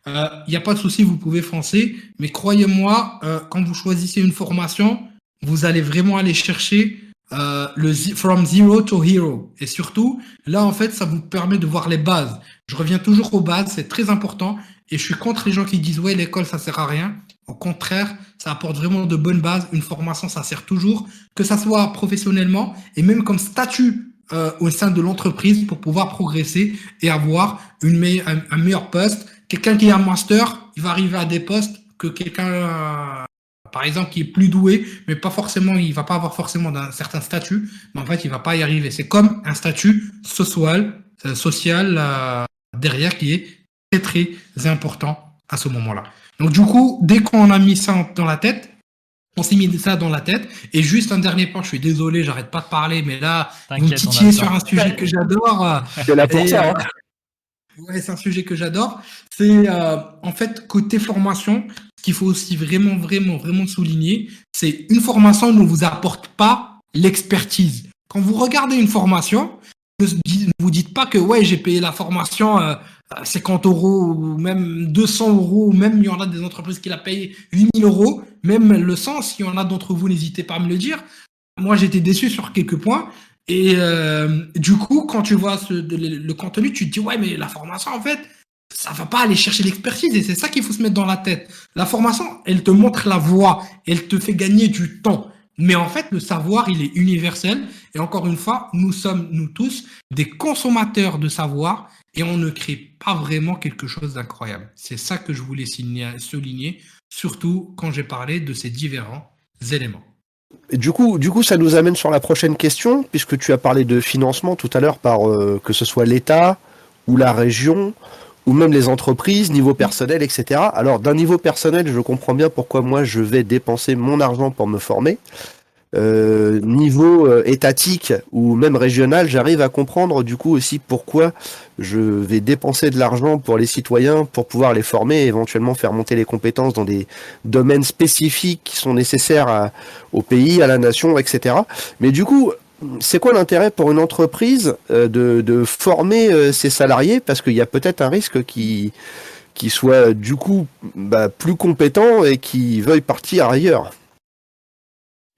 Il euh, n'y a pas de souci, vous pouvez foncer. Mais croyez-moi, euh, quand vous choisissez une formation, vous allez vraiment aller chercher euh, le from zero to hero. Et surtout, là, en fait, ça vous permet de voir les bases. Je reviens toujours aux bases, c'est très important. Et je suis contre les gens qui disent, ouais, l'école, ça sert à rien. Au contraire, ça apporte vraiment de bonnes bases. Une formation, ça sert toujours, que ça soit professionnellement et même comme statut au sein de l'entreprise pour pouvoir progresser et avoir une un meilleur poste quelqu'un qui a un master, il va arriver à des postes que quelqu'un, euh, par exemple, qui est plus doué, mais pas forcément, il va pas avoir forcément un certain statut, mais en fait, il va pas y arriver. C'est comme un statut social, euh, social euh, derrière qui est très très important à ce moment-là. Donc du coup, dès qu'on a mis ça dans la tête, on s'est mis ça dans la tête. Et juste un dernier point, je suis désolé, j'arrête pas de parler, mais là, vous titillez sur un sujet que j'adore. C'est la pour ça. Hein. Ouais, c'est un sujet que j'adore. C'est euh, en fait côté formation, ce qu'il faut aussi vraiment, vraiment, vraiment souligner, c'est une formation ne vous apporte pas l'expertise. Quand vous regardez une formation, ne vous dites pas que ouais, j'ai payé la formation euh, 50 euros ou même 200 euros, ou même il y en a des entreprises qui la payent 8000 euros, même le sens, s'il y en a d'entre vous, n'hésitez pas à me le dire. Moi, j'étais déçu sur quelques points. Et euh, du coup, quand tu vois le, contenu, tu te dis, ouais, mais la formation, en fait, ça va pas aller chercher l'expertise. Et c'est ça qu'il faut se mettre dans la tête. La formation, elle te montre la voie, elle te fait gagner du temps. Mais en fait, le savoir, il est universel. Et encore une fois, nous sommes, nous tous, des consommateurs de savoir et on ne crée pas vraiment quelque chose d'incroyable. C'est ça que je voulais souligner, surtout quand j'ai parlé de ces différents éléments du coup, du coup, ça nous amène sur la prochaine question, puisque tu as parlé de financement tout à l'heure par euh, que ce soit l'État ou la région ou même les entreprises, niveau personnel, etc. Alors, d'un niveau personnel, je comprends bien pourquoi moi je vais dépenser mon argent pour me former. Euh, niveau euh, étatique ou même régional, j'arrive à comprendre du coup aussi pourquoi je vais dépenser de l'argent pour les citoyens pour pouvoir les former et éventuellement faire monter les compétences dans des domaines spécifiques qui sont nécessaires au pays, à la nation, etc. Mais du coup, c'est quoi l'intérêt pour une entreprise euh, de, former ses salariés? Parce qu'il y a peut-être un risque qui qui soit du coup bah, plus compétent et qui veuille partir ailleurs.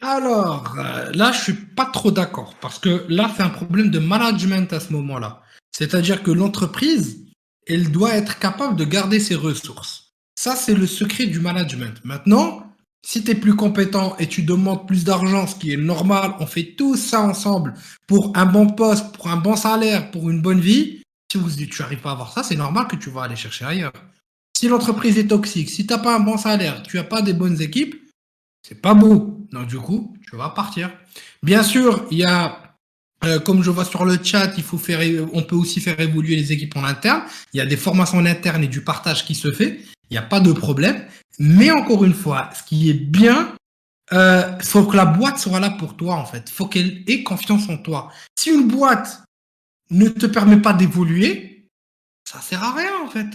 Alors, euh, là, je suis pas trop d'accord parce que là, c'est un problème de management à ce moment-là. C'est-à-dire que l'entreprise, elle doit être capable de garder ses ressources. Ça, c'est le secret du management. Maintenant, si tu es plus compétent et tu demandes plus d'argent, ce qui est normal, on fait tout ça ensemble pour un bon poste, pour un bon salaire, pour une bonne vie. Si vous, tu n'arrives pas à avoir ça, c'est normal que tu vas aller chercher ailleurs. Si l'entreprise est toxique, si tu n'as pas un bon salaire, tu n'as pas des bonnes équipes, c'est pas beau. Donc du coup, tu vas partir. Bien sûr, il y a, euh, comme je vois sur le chat, il faut faire, on peut aussi faire évoluer les équipes en interne. Il y a des formations en interne et du partage qui se fait. Il n'y a pas de problème. Mais encore une fois, ce qui est bien, euh, faut que la boîte soit là pour toi en fait. Faut qu'elle ait confiance en toi. Si une boîte ne te permet pas d'évoluer, ça sert à rien en fait.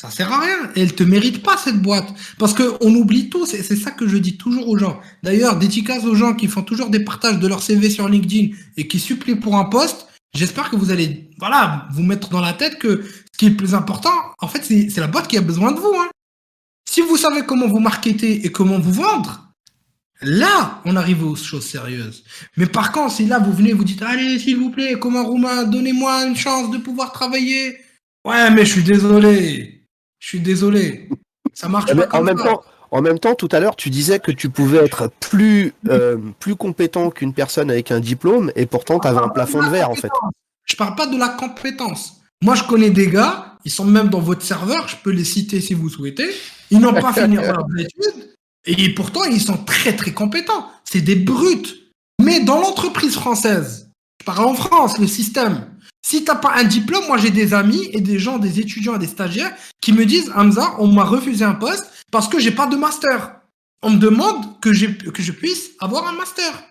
Ça sert à rien. Elle te mérite pas cette boîte. Parce qu'on oublie tout. C'est ça que je dis toujours aux gens. D'ailleurs, dédicace aux gens qui font toujours des partages de leur CV sur LinkedIn et qui supplient pour un poste. J'espère que vous allez, voilà, vous mettre dans la tête que ce qui est le plus important, en fait, c'est la boîte qui a besoin de vous. Hein. Si vous savez comment vous marketer et comment vous vendre, là, on arrive aux choses sérieuses. Mais par contre, si là, vous venez, vous dites, allez, s'il vous plaît, comme un Roumain, donnez-moi une chance de pouvoir travailler. Ouais, mais je suis désolé. Je suis désolé. Ça marche Mais pas en même ça. temps, en même temps, tout à l'heure, tu disais que tu pouvais être plus euh, plus compétent qu'une personne avec un diplôme, et pourtant tu avais un plafond de verre en fait. Je parle pas de la compétence. Moi, je connais des gars, ils sont même dans votre serveur, je peux les citer si vous souhaitez. Ils n'ont pas fini leurs [LAUGHS] études, et pourtant, ils sont très, très compétents. C'est des brutes. Mais dans l'entreprise française, je parle en France, le système, si t'as pas un diplôme, moi j'ai des amis et des gens, des étudiants et des stagiaires qui me disent Hamza, on m'a refusé un poste parce que j'ai pas de master. On me demande que, je puisse avoir un master.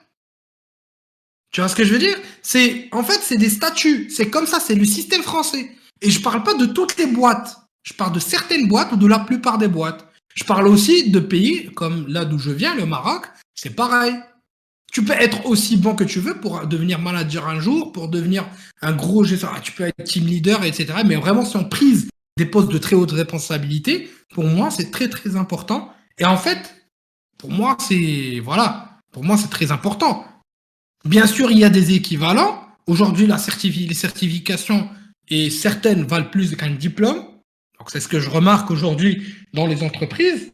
Tu vois ce que je veux dire? C'est en fait c'est des statuts, c'est comme ça, c'est le système français. Et je parle pas de toutes les boîtes. Je parle de certaines boîtes ou de la plupart des boîtes. Je parle aussi de pays comme là d'où je viens, le Maroc, c'est pareil. Tu peux être aussi bon que tu veux pour devenir manager un jour, pour devenir un gros gestionnaire. Tu peux être team leader, etc. Mais vraiment, si on prise des postes de très haute responsabilité, pour moi, c'est très, très important. Et en fait, pour moi, c'est, voilà, pour moi, c'est très important. Bien sûr, il y a des équivalents. Aujourd'hui, la certifi- les certifications et certaines valent plus qu'un diplôme. Donc, c'est ce que je remarque aujourd'hui dans les entreprises.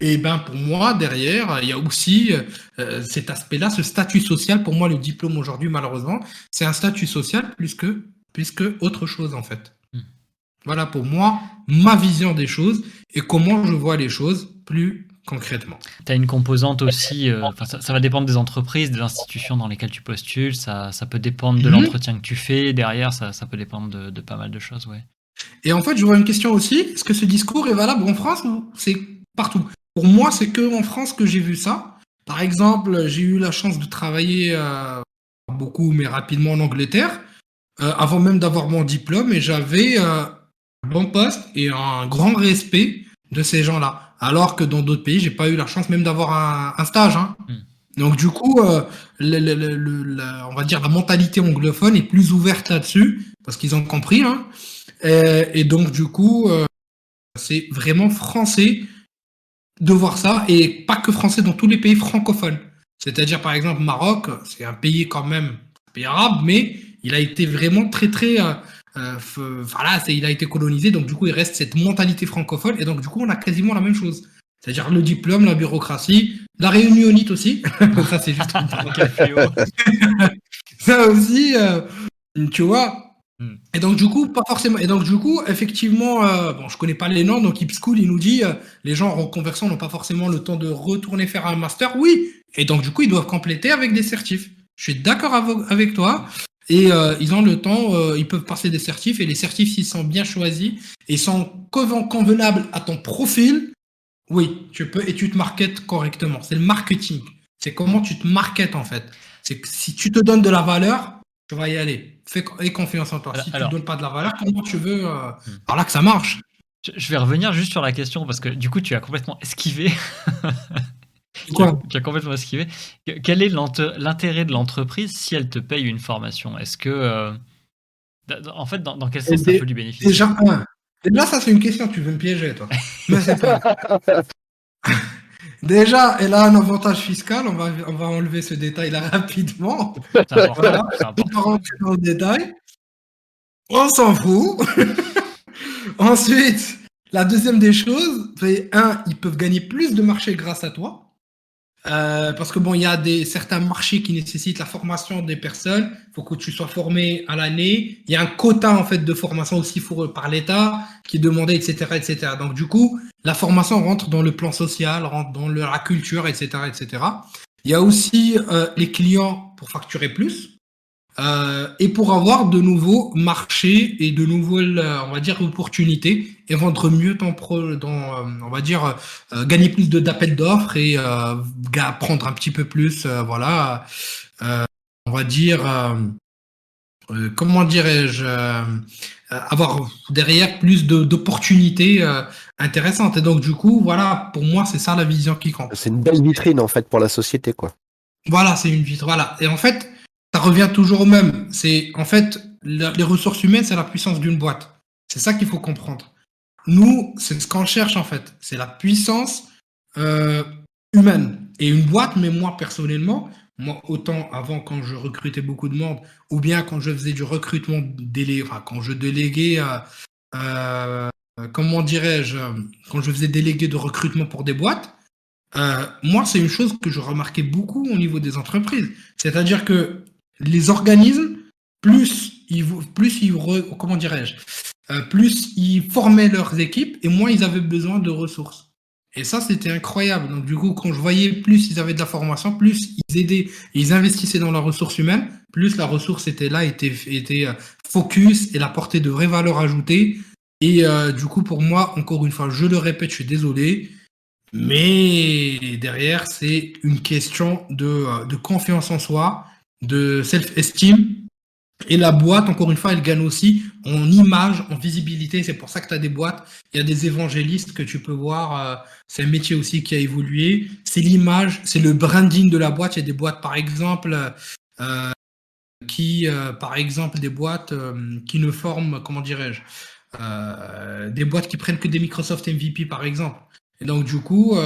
Et ben, pour moi, derrière, il y a aussi euh, cet aspect-là, ce statut social. Pour moi, le diplôme aujourd'hui, malheureusement, c'est un statut social plus que, plus que autre chose, en fait. Hmm. Voilà pour moi ma vision des choses et comment je vois les choses plus concrètement. Tu as une composante aussi, euh, ça, ça va dépendre des entreprises, des institutions dans lesquelles tu postules, ça, ça peut dépendre de Mhm. l'entretien que tu fais, derrière, ça, ça peut dépendre de, de pas mal de choses, ouais. Et en fait, je vois une question aussi. Est-ce que ce discours est valable en France ou c'est partout? Pour moi, c'est que en France que j'ai vu ça. Par exemple, j'ai eu la chance de travailler euh, beaucoup, mais rapidement en Angleterre, euh, avant même d'avoir mon diplôme, et j'avais euh, un bon poste et un grand respect de ces gens-là. Alors que dans d'autres pays, j'ai pas eu la chance même d'avoir un, un stage. hein. Hmm. Donc du coup, euh, le- le- le- la- on va dire la mentalité anglophone est plus ouverte là-dessus parce qu'ils ont compris. Hein. Euh, et donc, du coup, euh, c'est vraiment français de voir ça, et pas que français dans tous les pays francophones. C'est-à-dire, par exemple, Maroc, c'est un pays quand même, un pays arabe, mais il a été vraiment très, très... euh, euh, voilà, il a été colonisé, donc du coup, il reste cette mentalité francophone, et donc du coup, on a quasiment la même chose. C'est-à-dire le diplôme, la bureaucratie, la réunionite aussi. [LAUGHS] ça, c'est juste... [LAUGHS] [LAUGHS] Ça aussi, euh, tu vois. Hmm. Et donc du coup, pas forcément. Et donc du coup, effectivement, euh, bon, je connais pas les noms. Donc School, il nous dit, euh, les gens en reconversion n'ont pas forcément le temps de retourner faire un master. Oui. Et donc du coup, ils doivent compléter avec des certifs. Je suis d'accord avec toi. Et euh, ils ont le temps, euh, ils peuvent passer des certifs. Et les certifs, s'ils sont bien choisis et sont conven- convenables à ton profil, oui, tu peux et tu te marketes correctement. C'est le marketing. C'est comment tu te marketes en fait. C'est si tu te donnes de la valeur, tu vas y aller. Fais aie confiance en toi. Alors- si tu ne donnes pas de la valeur, comment tu veux euh, Hmm. par là que ça marche? Je, vais revenir juste sur la question parce que du coup, tu as complètement esquivé. [LAUGHS] tu, as, Quoi tu as complètement esquivé. Que- Quel est l'intérêt de l'entreprise si elle te paye une formation? Est-ce que. euh, en fait, dans, dans quel sens ça peut lui bénéficier? Déjà, un. Là, ça, c'est une question, tu veux me piéger, toi. [LAUGHS] Mais c'est pas. [LAUGHS] Déjà, elle a un avantage fiscal, on va, on va enlever ce détail-là [LAUGHS] rapidement. Voilà. On va rentrer dans le détail. On s'en fout. [LAUGHS] Ensuite, la deuxième des choses, c'est un, ils peuvent gagner plus de marché grâce à toi. Euh, parce que bon, il y a des certains marchés qui nécessitent la formation des personnes. Il faut que tu sois formé à l'année. Il y a un quota en fait de formation aussi pour, par l'État qui est demandé, etc., etc. Donc du coup, la formation rentre dans le plan social, rentre dans le- la culture, etc., etc. Il y a aussi euh, les clients pour facturer plus. Euh, et pour avoir de nouveaux marchés et de nouvelles, euh, on va dire, opportunités et vendre mieux ton pro, dans, euh, on va dire, euh, gagner plus de d'appels d'offres et euh, prendre un petit peu plus, voilà, on va dire, comment dirais-je, avoir derrière plus d'opportunités intéressantes. Et donc, du coup, voilà, pour moi, c'est ça la vision qui compte. C'est une belle vitrine en fait pour la société quoi. Voilà, c'est une vitre. Voilà. Et en fait, revient toujours au même. C'est en fait les ressources humaines, c'est la puissance d'une boîte. C'est ça qu'il faut comprendre. Nous, c'est ce qu'on cherche en fait. C'est la puissance euh, humaine et une boîte. Mais moi personnellement, moi autant avant quand je recrutais beaucoup de monde, ou bien quand je faisais du recrutement délégué, enfin quand je déléguais euh, euh, comment dirais-je, quand je faisais délégué de recrutement pour des boîtes, moi, c'est une chose que je remarquais beaucoup au niveau des entreprises. C'est-à-dire que les organismes, plus ils, plus ils comment dirais-je, plus ils formaient leurs équipes et moins ils avaient besoin de ressources. Et ça, c'était incroyable. Donc, du coup, quand je voyais plus ils avaient de la formation, plus ils aidaient, ils investissaient dans la ressource humaine, plus la ressource était là, était, était euh, focus et apportait de vraies valeurs ajoutées. Et euh, du coup, pour moi, encore une fois, je le répète, je suis désolé, mais derrière, c'est une question de, euh, de confiance en soi, de self-esteem et la boîte, encore une fois, elle gagne aussi en image, en visibilité. C'est pour ça que tu as des boîtes. Il y a des évangélistes que tu peux voir. Euh, c'est un métier aussi qui a évolué. C'est l'image, c'est le branding de la boîte. Il y a des boîtes, par exemple, euh, qui, euh, par exemple, des boîtes qui ne forment, comment dirais-je, des boîtes qui prennent que des Microsoft MVP, par exemple. Et donc, du coup,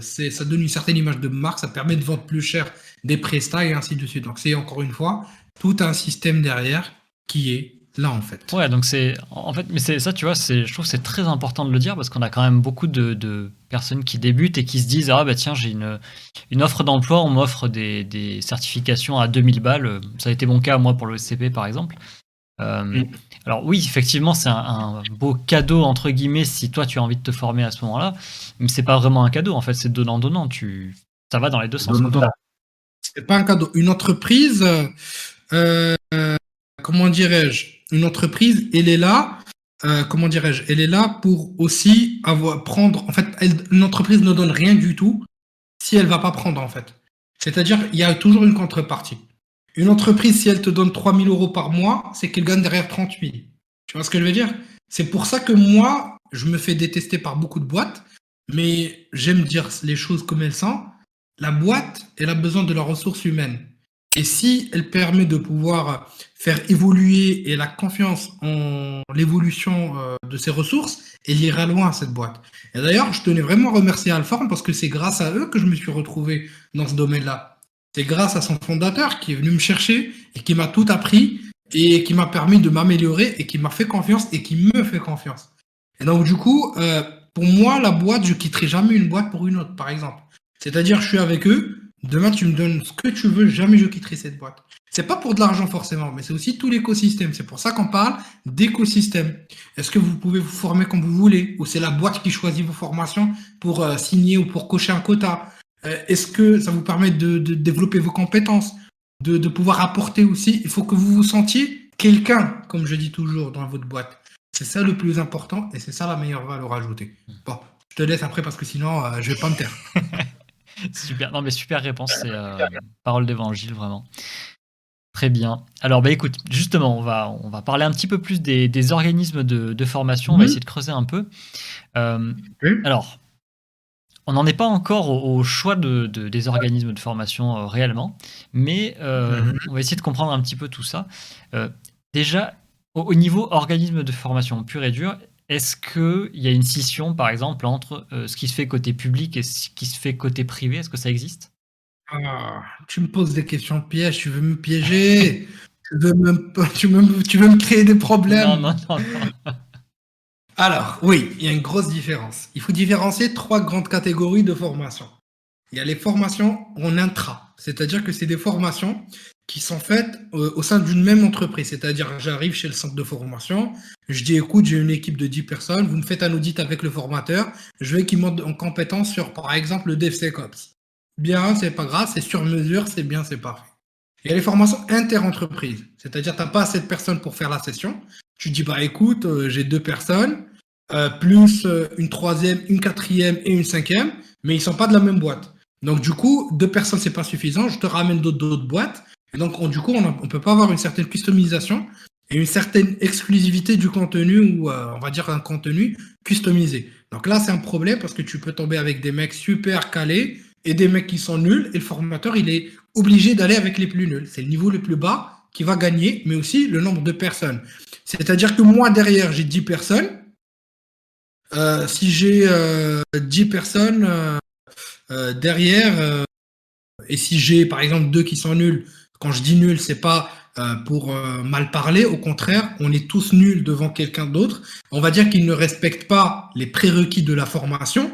ça donne une certaine image de marque. Ça permet de vendre plus cher des prestats et ainsi de suite. Donc, c'est encore une fois tout un système derrière qui est là en fait. Ouais, donc c'est en fait, mais c'est ça, tu vois, je trouve c'est très important de le dire parce qu'on a quand même beaucoup de, personnes qui débutent et qui se disent ah bah tiens j'ai une, une offre d'emploi, on m'offre des, des, certifications à 2000 balles, ça a été mon cas moi pour le SCP par exemple. Euh, mm. Alors oui, effectivement, c'est un, beau cadeau entre guillemets si toi tu as envie de te former à ce moment-là, mais c'est pas vraiment un cadeau en fait, c'est donnant donnant. Tu, ça va dans les deux sens. C'est pas un cadeau. Une entreprise, euh, comment dirais-je, une entreprise, elle est là, euh, comment dirais-je, elle est là pour aussi avoir, prendre, en fait, une entreprise ne donne rien du tout si elle va pas prendre, en fait. C'est-à-dire, il y a toujours une contrepartie. Une entreprise, si elle te donne 3000 euros par mois, c'est qu'elle gagne derrière 30 000. Tu vois ce que je veux dire? C'est pour ça que moi, je me fais détester par beaucoup de boîtes, mais j'aime dire les choses comme elles sont. La boîte, elle a besoin de la ressource humaine. Et si elle permet de pouvoir faire évoluer et la confiance en l'évolution euh, de ses ressources, elle ira loin, cette boîte. Et d'ailleurs, je tenais vraiment à remercier Alform parce que c'est grâce à eux que je me suis retrouvé dans ce domaine-là. C'est grâce à son fondateur qui est venu me chercher et qui m'a tout appris et qui m'a permis de m'améliorer et qui m'a fait confiance et qui me fait confiance. Et donc, du coup, euh, pour moi, la boîte, je quitterai jamais une boîte pour une autre, par exemple. C'est-à-dire, je suis avec eux, Demain, tu me donnes ce que tu veux, jamais je quitterai cette boîte. C'est pas pour de l'argent forcément, mais c'est aussi tout l'écosystème. C'est pour ça qu'on parle d'écosystème. Est-ce que vous pouvez vous former comme vous voulez ou c'est la boîte qui choisit vos formations pour euh, signer ou pour cocher un quota? Est-ce que ça vous permet de, développer vos compétences, de, de, pouvoir apporter aussi Il faut que vous vous sentiez quelqu'un, comme je dis toujours, dans votre boîte. C'est ça le plus important et c'est ça la meilleure valeur ajoutée. Bon, je te laisse après parce que sinon, euh, je vais pas me taire. [LAUGHS] super, non mais super réponse, c'est euh, parole d'évangile vraiment. Très bien. Alors bah écoute, justement, on va, on va parler un petit peu plus des, organismes de, formation, on va mhm. essayer de creuser un peu. Euh, alors, on n'en est pas encore au, choix de, des organismes de formation euh, réellement, mais mhm. on va essayer de comprendre un petit peu tout ça. déjà, au, au, niveau organisme de formation pur et dur, est-ce qu'il y a une scission, par exemple, entre euh, ce qui se fait côté public et ce qui se fait côté privé? Est-ce que ça existe? Ah, Tu me poses des questions pièges, tu veux me piéger? [LAUGHS] Tu, veux me, tu, veux, me créer des problèmes? Non, non, non. non. Alors, oui, il y a une grosse différence. Il faut différencier trois grandes catégories de formation. Il y a les formations en intra, c'est-à-dire que c'est des formations qui sont faites euh, au sein d'une même entreprise. C'est-à-dire, j'arrive chez le centre de formation, je dis, écoute, j'ai une équipe de 10 personnes, vous me faites un audit avec le formateur, je veux qu'il monte en compétence sur, par exemple, le DevSecOps. Bien, c'est pas grave, c'est sur mesure, c'est bien, c'est parfait. Il y a les formations inter-entreprises, c'est-à-dire, tu n'as pas assez de personnes pour faire la session. Tu dis, bah écoute, euh, j'ai deux personnes, euh, plus une troisième, une quatrième et une cinquième, mais ils sont pas de la même boîte. Donc du coup, deux personnes, c'est pas suffisant. Je te ramène d'autres boîtes et donc, du coup, on ne peut pas avoir une certaine customisation et une certaine exclusivité du contenu ou euh, on va dire un contenu customisé. Donc là, c'est un problème parce que tu peux tomber avec des mecs super calés et des mecs qui sont nuls et le formateur, il est obligé d'aller avec les plus nuls. C'est le niveau le plus bas qui va gagner, mais aussi le nombre de personnes. C'est-à-dire que moi, derrière, j'ai 10 personnes. Euh, si j'ai 10 euh, personnes derrière, et si j'ai par exemple deux qui sont nuls, Quand je dis nul, c'est pas euh, pour euh, mal parler. Au contraire, on est tous nuls devant quelqu'un d'autre. On va dire qu'il ne respecte pas les prérequis de la formation.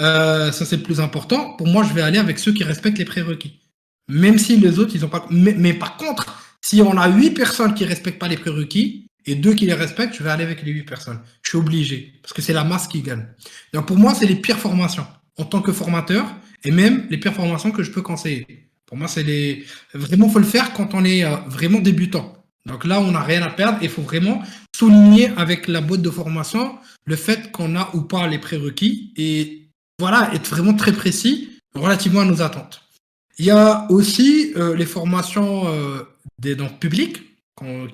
Euh, ça, c'est le plus important. Pour moi, je vais aller avec ceux qui respectent les prérequis. Même si les autres, ils ont pas. Mais, par contre, si on a huit personnes qui respectent pas les prérequis et deux qui les respectent, je vais aller avec les huit personnes. Je suis obligé parce que c'est la masse qui gagne. Donc pour moi, c'est les pires formations en tant que formateur et même les pires formations que je peux conseiller. Pour moi, c'est les. Vraiment, faut le faire quand on est euh, vraiment débutant. Donc là, on n'a rien à perdre. Il faut vraiment souligner avec la boîte de formation le fait qu'on a ou pas les prérequis et voilà, être vraiment très précis relativement à nos attentes. Il y a aussi euh, les formations euh, des donc, publiques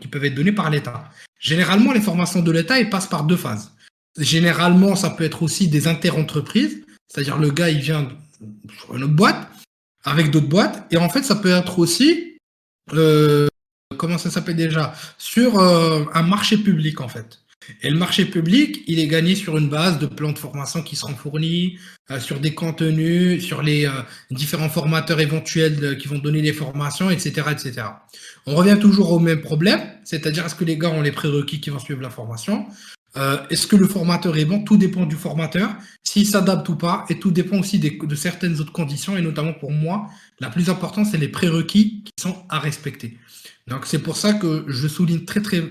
qui peuvent être données par l'État. Généralement, les formations de l'État, elles passent par deux phases. Généralement, ça peut être aussi des interentreprises, c'est-à-dire le gars, il vient sur une autre boîte, avec d'autres boîtes. Et en fait, ça peut être aussi, euh, comment ça s'appelle déjà, sur euh, un marché public en fait. Et le marché public, il est gagné sur une base de plans de formation qui seront fournis, euh, sur des contenus, sur les différents formateurs éventuels qui vont donner les formations, etc., etc. On revient toujours au même problème, c'est-à-dire est-ce que les gars ont les prérequis qui vont suivre la formation? Euh, est-ce que le formateur est bon? Tout dépend du formateur, s'il s'adapte ou pas, et tout dépend aussi de certaines autres conditions, et notamment pour moi, la plus importante, c'est les prérequis qui sont à respecter. Donc c'est pour ça que je souligne très très,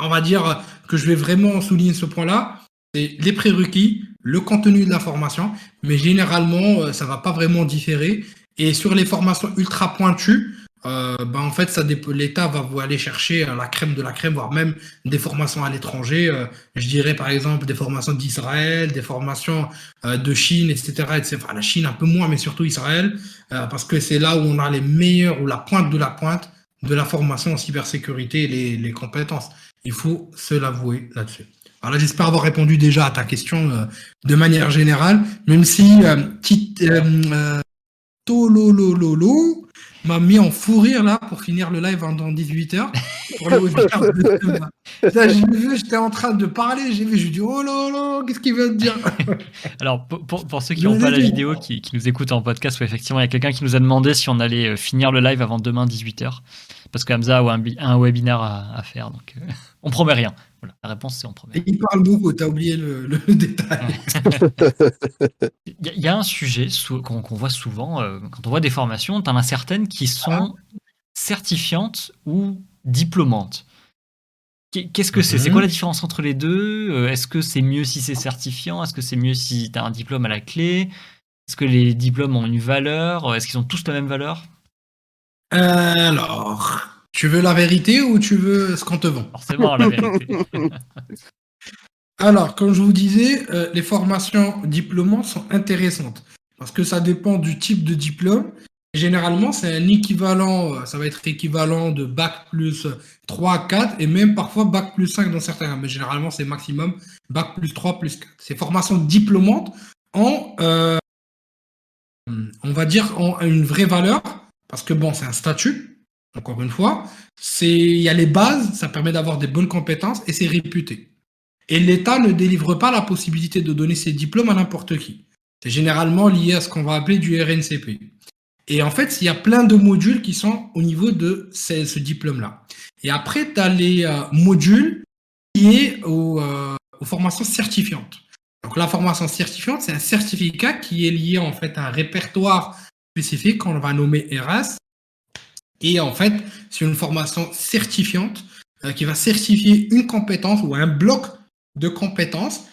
on va dire que je vais vraiment souligner ce point-là, c'est les prérequis, le contenu de la formation, mais généralement, euh, ça va pas vraiment différer. Et sur les formations ultra pointues, euh, bah, en fait, ça l'État va vous aller chercher euh, la crème de la crème, voire même des formations à l'étranger. Je dirais par exemple des formations d'Israël, des formations de Chine, etc., etc. La Chine un peu moins, mais surtout Israël, parce que c'est là où on a les meilleurs ou la pointe de la pointe de la formation en cybersécurité les compétences. Il faut se l'avouer là-dessus. Alors j'espère avoir répondu déjà à ta question de manière générale, même si petit tololololo m'a mis en fou rire là pour finir le live dans 18h pour le j'ai vu, j'étais en train de parler, j'ai vu, je dit oh là là, qu'est-ce qu'il veut dire? [LAUGHS] Alors pour, pour, ceux qui n'ont pas la vidéo, qui, qui, nous écoutent en podcast, effectivement il y a quelqu'un qui nous a demandé si on allait euh, finir le live avant demain 18h parce que Hamza a un, un webinaire à, faire, donc euh, [LAUGHS] on promet rien. Voilà, la réponse c'est on promet. il parle beaucoup, t'as oublié le, [LAUGHS] détail. Il y, a un sujet qu'on voit souvent euh, quand on voit des formations, t'en as certaines qui sont certifiantes ou diplômantes. Qu'est-ce que c'est? C'est quoi la différence entre les deux? Euh, Est-ce que c'est mieux si c'est certifiant? Est-ce que c'est mieux si tu as un diplôme à la clé? Est-ce que les diplômes ont une valeur? Est-ce qu'ils ont tous la même valeur? Alors, tu veux la vérité ou tu veux ce qu'on te vend? Forcément la vérité. [LAUGHS] Alors, comme je vous disais, euh, les formations diplômantes sont intéressantes parce que ça dépend du type de diplôme Généralement, c'est un équivalent, euh, ça va être équivalent de bac plus 3, 4 et même parfois bac plus 5 dans certains. Mais généralement, c'est maximum bac plus 3, plus 4. Ces formations diplômantes ont, euh, on va dire, ont une vraie valeur parce que bon, c'est un statut. Encore une fois, il y a les bases, ça permet d'avoir des bonnes compétences et c'est réputé. Et l'État ne délivre pas la possibilité de donner ces diplômes à n'importe qui. C'est généralement lié à ce qu'on va appeler du RNCP. Et en fait, il y a plein de modules qui sont au niveau de ce, diplôme-là. Et après, tu as les euh, modules liés euh, aux, formations certifiantes. Donc la formation certifiante, c'est un certificat qui est lié en fait à un répertoire spécifique qu'on va nommer RS. Et en fait, c'est une formation certifiante euh, qui va certifier une compétence ou un bloc de compétences.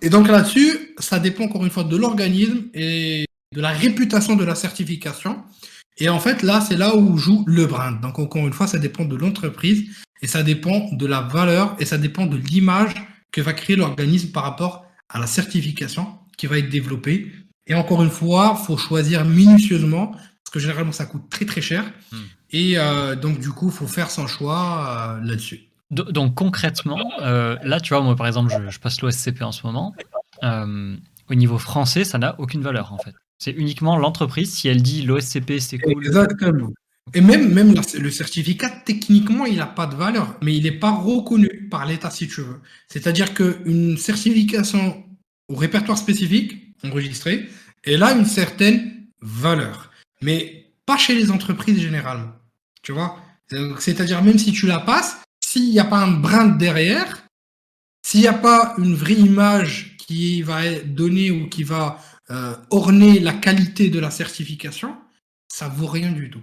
Et donc là-dessus, ça dépend encore une fois de l'organisme et de la réputation de la certification. Et en fait, là, c'est là où joue le brand. Donc, encore une fois, ça dépend de l'entreprise et ça dépend de la valeur et ça dépend de l'image que va créer l'organisme par rapport à la certification qui va être développée. Et encore une fois, faut choisir minutieusement parce que généralement, ça coûte très très cher. Hmm. Et euh, donc, du coup, faut faire son choix euh, là-dessus. Donc, concrètement, euh, là, tu vois, moi, par exemple, je, je passe l'OSCP en ce moment. au niveau français, ça n'a aucune valeur, en fait. C'est uniquement l'entreprise. Si elle dit l'OSCP, c'est cool. Exactement. Et même, même le certificat, techniquement, il n'a pas de valeur, mais il n'est pas reconnu par l'État, si tu veux. C'est-à-dire qu'une certification au répertoire spécifique, enregistré, elle a une certaine valeur. Mais pas chez les entreprises généralement. Tu vois? C'est-à-dire, même si tu la passes, s'il n'y a pas un brin derrière, s'il n'y a pas une vraie image qui va donnée ou qui va euh, orner la qualité de la certification, ça vaut rien du tout.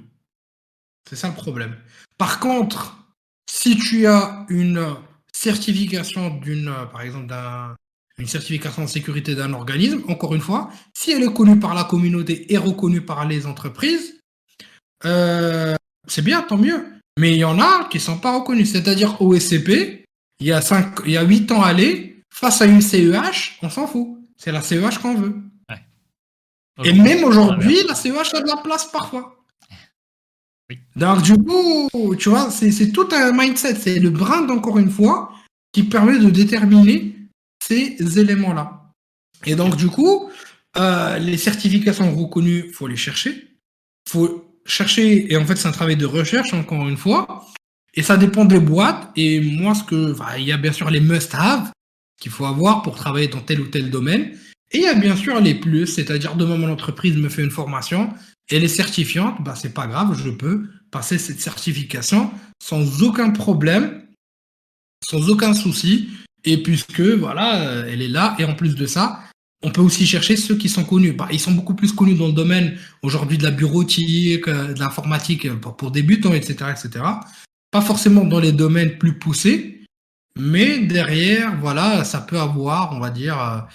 C'est ça le problème. Par contre, si tu as une certification d'une, par exemple, d'un, une certification de sécurité d'un organisme, encore une fois, si elle est connue par la communauté et reconnue par les entreprises, euh, c'est bien, tant mieux. Mais il y en a qui ne sont pas reconnus. C'est-à-dire au SCP, il y a cinq, il y a 8 ans aller, face à une CEH, on s'en fout. C'est la CEH qu'on veut. Et même aujourd'hui, la CEH a de la place parfois. Donc, du coup, tu vois, c'est tout un mindset. C'est le brand, encore une fois, qui permet de déterminer ces éléments-là. Et donc, du coup, euh, les certifications reconnues, faut les chercher. Faut chercher, et en fait, c'est un travail de recherche, encore une fois. Et ça dépend des boîtes. Et moi, ce que, il y a bien sûr les must-have qu'il faut avoir pour travailler dans tel ou tel domaine. Et il y a bien sûr les plus, c'est-à-dire demain mon entreprise me fait une formation, elle est certifiante, bah c'est pas grave, je peux passer cette certification sans aucun problème, sans aucun souci, et puisque voilà, euh, elle est là, et en plus de ça, on peut aussi chercher ceux qui sont connus. Bah, ils sont beaucoup plus connus dans le domaine aujourd'hui de la bureautique, euh, de l'informatique euh, pour, débutants, etc., etc. Pas forcément dans les domaines plus poussés, mais derrière, voilà, ça peut avoir, on va dire,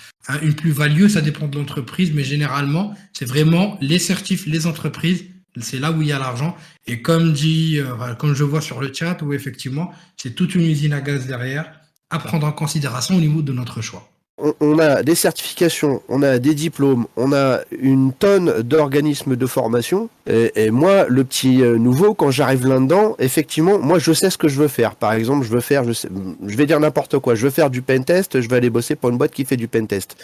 une plus-value, ça dépend de l'entreprise, mais généralement, c'est vraiment les certifs, les entreprises, c'est là où il y a l'argent. Et comme dit, comme je vois sur le chat, où effectivement, c'est toute une usine à gaz derrière à prendre en considération au niveau de notre choix on, a des certifications, on a des diplômes, on a une tonne d'organismes de formation. Et, moi, le petit euh, nouveau, quand j'arrive là-dedans, effectivement, moi, je sais ce que je veux faire. Par exemple, je veux faire, je, je vais dire n'importe quoi, je veux faire du pentest, je vais aller bosser pour une boîte qui fait du pentest.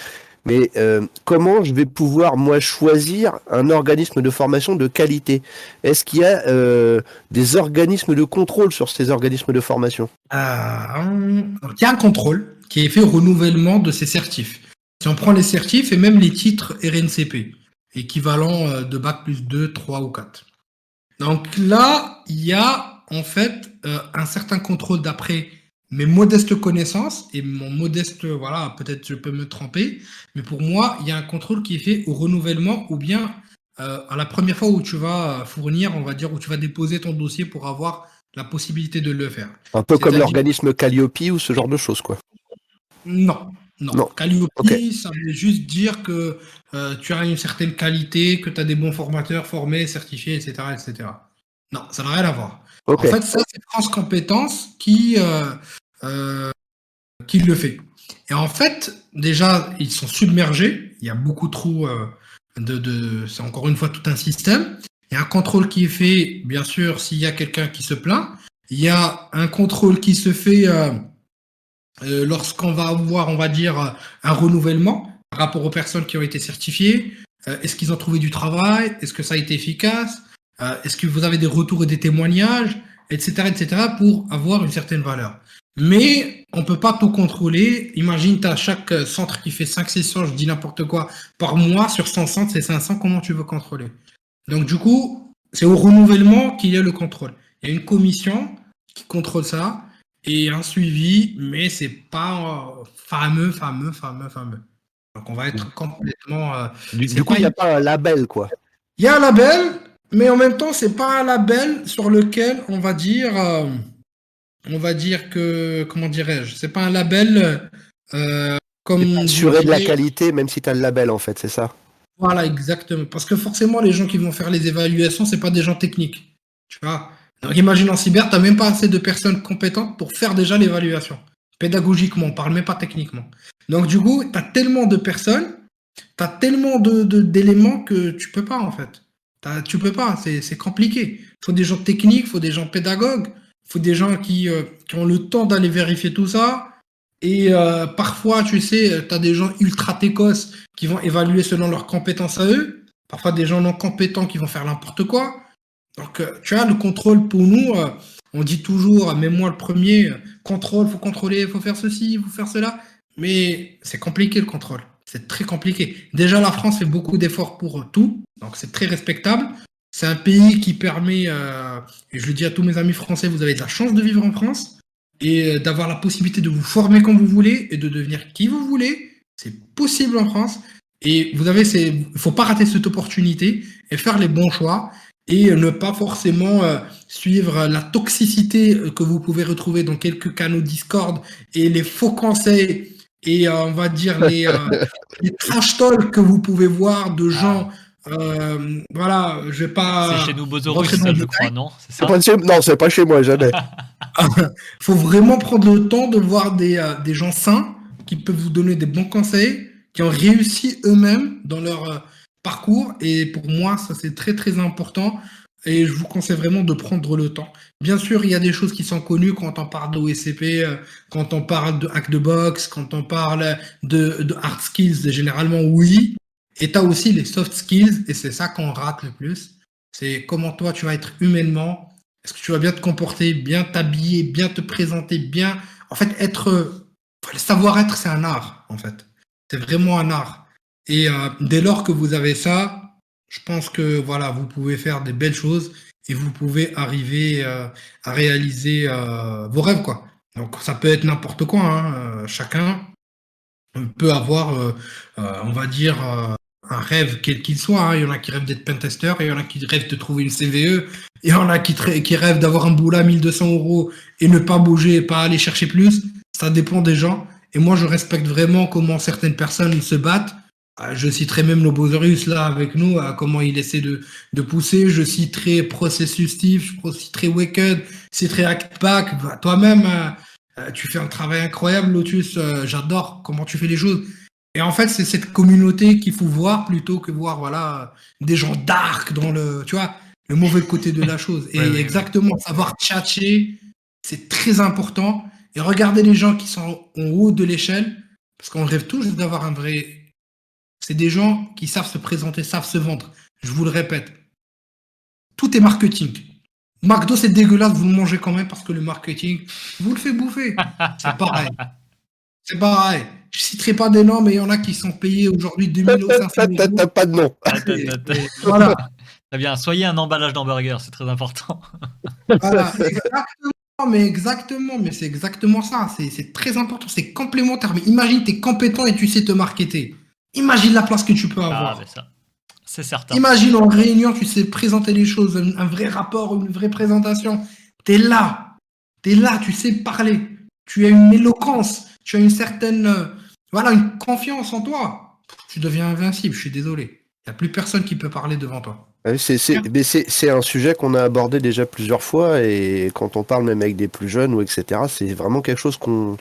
Mais euh, comment je vais pouvoir, moi, choisir un organisme de formation de qualité? Est-ce qu'il y a euh, des organismes de contrôle sur ces organismes de formation? Il y a un contrôle qui est fait au renouvellement de ces certifs. Si on prend les certifs et même les titres RNCP, équivalent euh, de Bac plus 2, 3 ou 4. Donc là, il y a en fait euh, un certain contrôle d'après mes modestes connaissances et mon modeste, voilà, peut-être je peux me tromper, mais pour moi, il y a un contrôle qui est fait au renouvellement ou bien euh, à la première fois où tu vas fournir, on va dire, où tu vas déposer ton dossier pour avoir la possibilité de le faire. Un peu comme l'organisme Calliope ou ce genre de choses, quoi. Non, non. Calliope, ça veut juste dire que euh, tu as une certaine qualité, que tu as des bons formateurs formés, certifiés, etc. etc. Non, ça n'a rien à voir. En fait, ça, c'est France Compétences qui, euh, qui le fait. Et en fait, déjà, ils sont submergés. Il y a beaucoup trop de. de c'est encore une fois tout un système. Il y a un contrôle qui est fait, bien sûr, s'il y a quelqu'un qui se plaint. Il y a un contrôle qui se fait euh, lorsqu'on va avoir, on va dire, un renouvellement par rapport aux personnes qui ont été certifiées. Euh, est-ce qu'ils ont trouvé du travail? Est-ce que ça a été efficace? Euh, Est-ce que vous avez des retours et des témoignages? Etc. etc. pour avoir une certaine valeur. Mais on peut pas tout contrôler. Imagine, tu as chaque centre qui fait 5 sessions, je dis n'importe quoi, par mois. Sur 100 centres, c'est 500. Comment tu veux contrôler? Donc, du coup, c'est au renouvellement qu'il y a le contrôle. Il y a une commission qui contrôle ça et un suivi, mais c'est pas euh, fameux, fameux, fameux, fameux. Donc on va être complètement. Euh, du, coup, il n'y a pas un label, quoi. Il y a un label, mais en même temps, c'est pas un label sur lequel on va dire, euh, on va dire que, comment dirais-je, c'est pas un label comme. Assurer de la qualité, même si tu as le label, en fait, c'est ça? Voilà, exactement. Parce que forcément, les gens qui vont faire les évaluations, c'est pas des gens techniques. Tu vois? Donc imagine en cyber, tu n'as même pas assez de personnes compétentes pour faire déjà l'évaluation. Pédagogiquement, on parle même pas techniquement. Donc du coup, tu as tellement de personnes, tu as tellement d'éléments de, que tu peux pas en fait. Tu peux pas, c'est compliqué. Il faut des gens techniques, il faut des gens pédagogues, faut des gens qui, euh, qui, ont le temps d'aller vérifier tout ça. Et euh, parfois, tu sais, tu as des gens ultra técos qui vont évaluer selon leurs compétences à eux. Parfois, des gens non compétents qui vont faire n'importe quoi. Donc, euh, tu vois, le contrôle pour nous, on dit toujours, même moi le premier, contrôle, faut contrôler, faut faire ceci, faut faire cela. Mais c'est compliqué le contrôle. C'est très compliqué. Déjà, la France fait beaucoup d'efforts pour tout, donc c'est très respectable. C'est un pays qui permet, euh, et je le dis à tous mes amis français, vous avez de la chance de vivre en France et euh, d'avoir la possibilité de vous former comme vous voulez et de devenir qui vous voulez. C'est possible en France. Et vous avez, il faut pas rater cette opportunité et faire les bons choix et ne pas forcément euh, suivre la toxicité que vous pouvez retrouver dans quelques canaux Discord et les faux conseils et on va dire les, [LAUGHS] les trash talks que vous pouvez voir de gens euh, voilà, je vais pas. C'est chez nous Bozorus, ça, je crois, non c'est pas chez... Non, c'est pas chez moi, jamais. [LAUGHS] [LAUGHS] faut vraiment prendre le temps de voir des, euh, des, gens sains qui peuvent vous donner des bons conseils, qui ont réussi eux-mêmes dans leur euh, parcours. Et pour moi, ça, c'est très, très important. Et je vous conseille vraiment de prendre le temps. Bien sûr, il y a des choses qui sont connues quand on parle d'OSCP, quand on parle de hack de box, quand on parle de, de hard skills, généralement oui. Et tu as aussi les soft skills, et c'est ça qu'on rate le plus. C'est comment toi tu vas être humainement. Est-ce que tu vas bien te comporter, bien t'habiller, bien te présenter, bien. En fait, être. Le savoir-être, c'est un art, en fait. C'est vraiment un art. Et euh, dès lors que vous avez ça, je pense que voilà, vous pouvez faire des belles choses et vous pouvez arriver euh, à réaliser euh, vos rêves, quoi. Donc ça peut être n'importe quoi. Hein. chacun peut avoir, on va dire, un rêve quel qu'il soit. Hein. Il y en a qui rêvent d'être pentester, il y en a qui rêvent de trouver une CVE, il y en a qui, rêvent d'avoir un boulot à 1200 euros et ne pas bouger et pas aller chercher plus. Ça dépend des gens. Et moi, je respecte vraiment comment certaines personnes se battent. Euh, je citerai même Lobozorius là avec nous, comment il essaie de, de pousser. Je citerai Processus Steve, je citerai Waked, je citerai Actpack. Bah, toi-même, euh, euh, tu fais un travail incroyable, Lotus. J'adore comment tu fais les choses. Et en fait, c'est cette communauté qu'il faut voir plutôt que voir voilà des gens dark dans le, tu vois, le mauvais côté de la chose. Et [LAUGHS] exactement, savoir tchatcher, c'est très important. Et regarder les gens qui sont en haut de l'échelle, parce qu'on rêve tous d'avoir un vrai. C'est des gens qui savent se présenter, savent se vendre. Je vous le répète. Tout est marketing. McDo, c'est dégueulasse, vous le mangez quand même parce que le marketing, vous le fait bouffer. C'est pareil. C'est pareil. Je citerai pas des noms, mais il y en a qui sont payés aujourd'hui 2000 euros. T'as pas de nom. [LAUGHS] voilà. Très bien. Soyez un emballage d'hamburger, c'est très important. voilà, exactement, mais exactement, mais c'est exactement ça. C'est très important, c'est complémentaire. Mais imagine, tu es compétent et tu sais te marketer. Imagine la place que tu peux ah, avoir. ça. C'est certain. Imagine en réunion, tu sais présenter les choses, un, vrai rapport, une vraie présentation. Tu es là. Tu es là, tu sais parler. Tu as une éloquence. Tu as une certaine euh, voilà, une confiance en toi. Tu deviens invincible, je suis désolé. Il n'y a plus personne qui peut parler devant toi. C'est un sujet qu'on a abordé déjà plusieurs fois et quand on parle même avec des plus jeunes ou etc., c'est vraiment quelque chose qu'on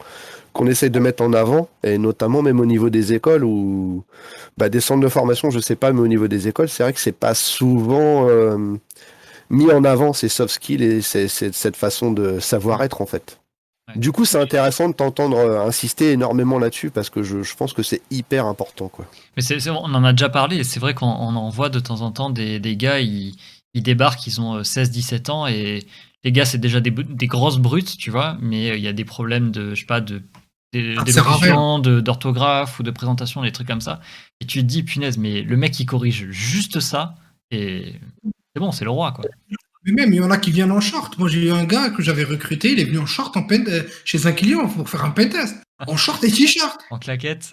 qu'on essaye de mettre en avant et notamment même au niveau des écoles ou bah, des centres de formation, je sais pas, mais au niveau des écoles, c'est vrai que c'est pas souvent euh, mis en avant ces soft skills et cette façon de savoir être en fait. Du coup, c'est intéressant de t'entendre euh, insister énormément là-dessus parce que je, pense que c'est hyper important. Quoi. Mais c'est, on en a déjà parlé et c'est vrai qu'on en voit de temps en temps des, des gars, ils, ils, débarquent, ils ont 16-17 euh, ans et les gars, c'est déjà des, des, grosses brutes, tu vois, mais euh, il y a des problèmes de, je sais pas, de d'élocution, d'orthographe ou de présentation, des trucs comme ça. Et tu te dis, punaise, mais le mec, il corrige juste ça et c'est bon, c'est le roi, quoi. Mais même, il y en a qui viennent en short. Moi, j'ai eu un gars que j'avais recruté, il est venu en short en pen, euh, chez un client pour faire un pentest. En short et t-shirt. En claquette.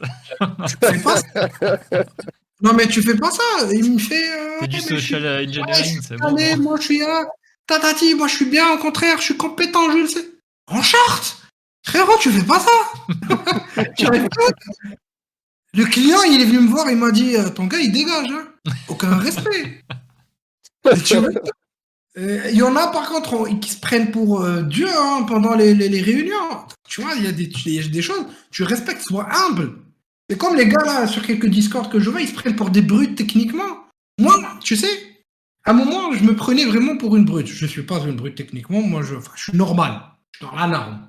non, mais tu fais pas ça. Il me fait. Euh, c'est du social engineering, c'est bon. Allez, moi, je suis là. Tatati, moi, je suis bien, au contraire, je suis compétent, je le sais. En short? Frérot, tu fais pas ça. [LAUGHS] tu. Le client, il est venu me voir, il m'a dit euh, Ton gars, il dégage. Hein. Aucun respect. tu il euh, y en a par contre qui se prennent pour euh, Dieu hein, pendant les, réunions. Tu vois, il y, a des choses, tu respectes, sois humble. C'est comme les gars là sur quelques Discord que je vois, ils se prennent pour des brutes techniquement. Moi, tu sais, à un moment, je me prenais vraiment pour une brute. Je ne suis pas une brute techniquement, moi je, suis normal. Je suis dans la norme.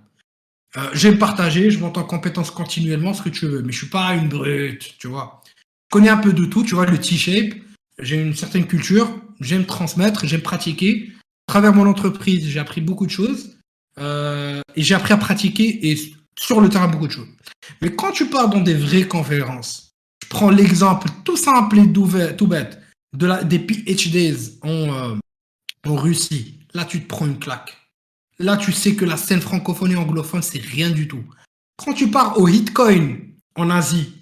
Euh, J'aime partager, je monte en compétence continuellement, ce que tu veux, mais je suis pas une brute, tu vois. Je connais un peu de tout, tu vois, le T-shape, j'ai une certaine culture, j'aime transmettre, j'aime pratiquer. À travers mon entreprise, j'ai appris beaucoup de choses euh, et j'ai appris à pratiquer et sur le terrain beaucoup de choses. Mais quand tu pars dans des vraies conférences, je prends l'exemple tout simple et tout bête de la, des PhDs en, euh, en Russie, là, tu te prends une claque. Là, tu sais que la scène francophone et anglophone, c'est rien du tout. Quand tu pars au Hitcoin en Asie,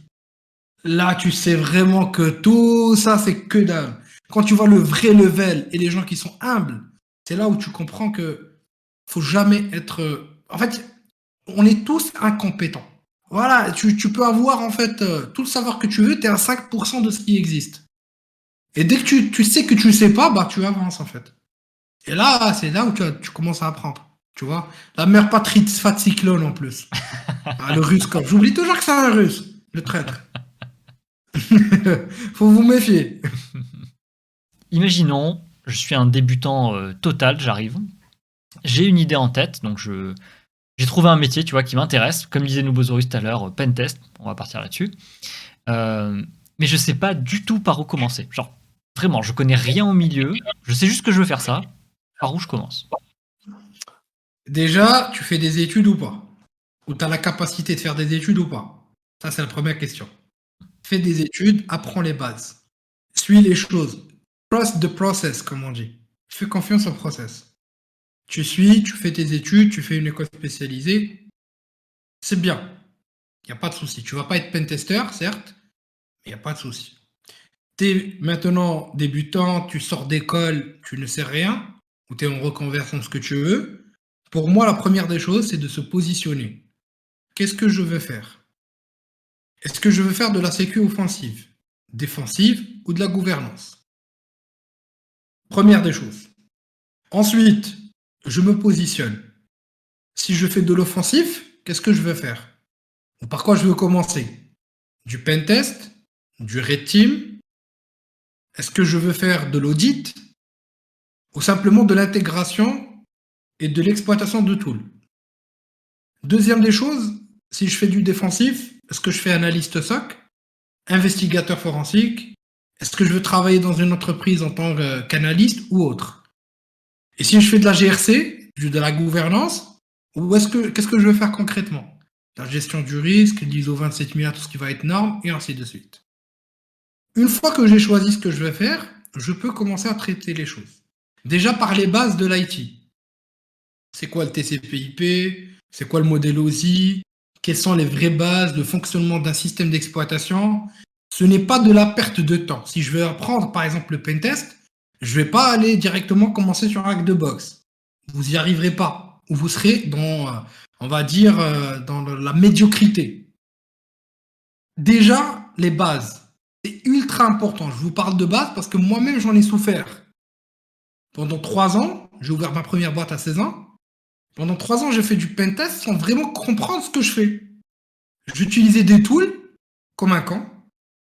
là, tu sais vraiment que tout ça, c'est que dalle. Quand tu vois le vrai level et les gens qui sont humbles, c'est là où tu comprends que faut jamais être. En fait, on est tous incompétents. Voilà, tu, peux avoir en fait euh, tout le savoir que tu veux, tu es à 5% de ce qui existe. Et dès que tu, sais que tu ne sais pas, bah tu avances en fait. Et là, c'est là où tu, tu, commences à apprendre. Tu vois La mère patrie de Cyclone en plus. Ah, le russe. J'oublie toujours que c'est un russe, le traître. [LAUGHS] Faut vous méfier. Imaginons, je suis un débutant euh, total, j'arrive. J'ai une idée en tête, donc je, j'ai trouvé un métier, tu vois, qui m'intéresse. Comme disait Nubosaurus tout à l'heure, pentest, on va partir là-dessus. Euh, mais je sais pas du tout par où commencer. Genre, vraiment, je connais rien au milieu. Je sais juste que je veux faire ça. Par où je commence? Déjà, tu fais des études ou pas? Ou tu as la capacité de faire des études ou pas? Ça, c'est la première question. Fais des études, apprends les bases. Suis les choses. Trust the process, comme on dit. Fais confiance au process. Tu suis, tu fais tes études, tu fais une école spécialisée. C'est bien. Il n'y a pas de souci. Tu vas pas être pentester, certes, mais il n'y a pas de souci. Tu es maintenant débutant, tu sors d'école, tu ne sais rien, ou tu es en reconversion, ce que tu veux. Pour moi, la première des choses, c'est de se positionner. Qu'est-ce que je veux faire? Est-ce que je veux faire de la sécu offensive, défensive ou de la gouvernance? Première des choses. Ensuite, je me positionne. Si je fais de l'offensif, qu'est-ce que je veux faire? Par quoi je veux commencer? Du pentest Du red team? Est-ce que je veux faire de l'audit? Ou simplement de l'intégration et de l'exploitation de tools? Deuxième des choses, si je fais du défensif, est-ce que je fais analyste SOC Investigateur forensique? Est-ce que je veux travailler dans une entreprise en tant qu'analyste ou autre? Et si je fais de la GRC, de la gouvernance, ou est-ce que qu'est-ce que je veux faire concrètement? La gestion du risque, l'ISO 27000, tout ce qui va être norme, et ainsi de suite. Une fois que j'ai choisi ce que je vais faire, je peux commencer à traiter les choses. Déjà par les bases de l'IT. C'est quoi le TCP/IP C'est quoi le modèle OSI Quelles sont les vraies bases de fonctionnement d'un système d'exploitation Ce n'est pas de la perte de temps. Si je veux apprendre par exemple le pentest, je vais pas aller directement commencer sur un hack de box. Vous y arriverez pas. Ou vous serez dans, euh, on va dire, euh, dans la médiocrité. Déjà, les bases. C'est ultra important. Je vous parle de base parce que moi-même, j'en ai souffert. Pendant trois ans, j'ai ouvert ma première boîte à 16 ans. Pendant trois ans, j'ai fait du pentest sans vraiment comprendre ce que je fais. J'utilisais des tools comme un camp,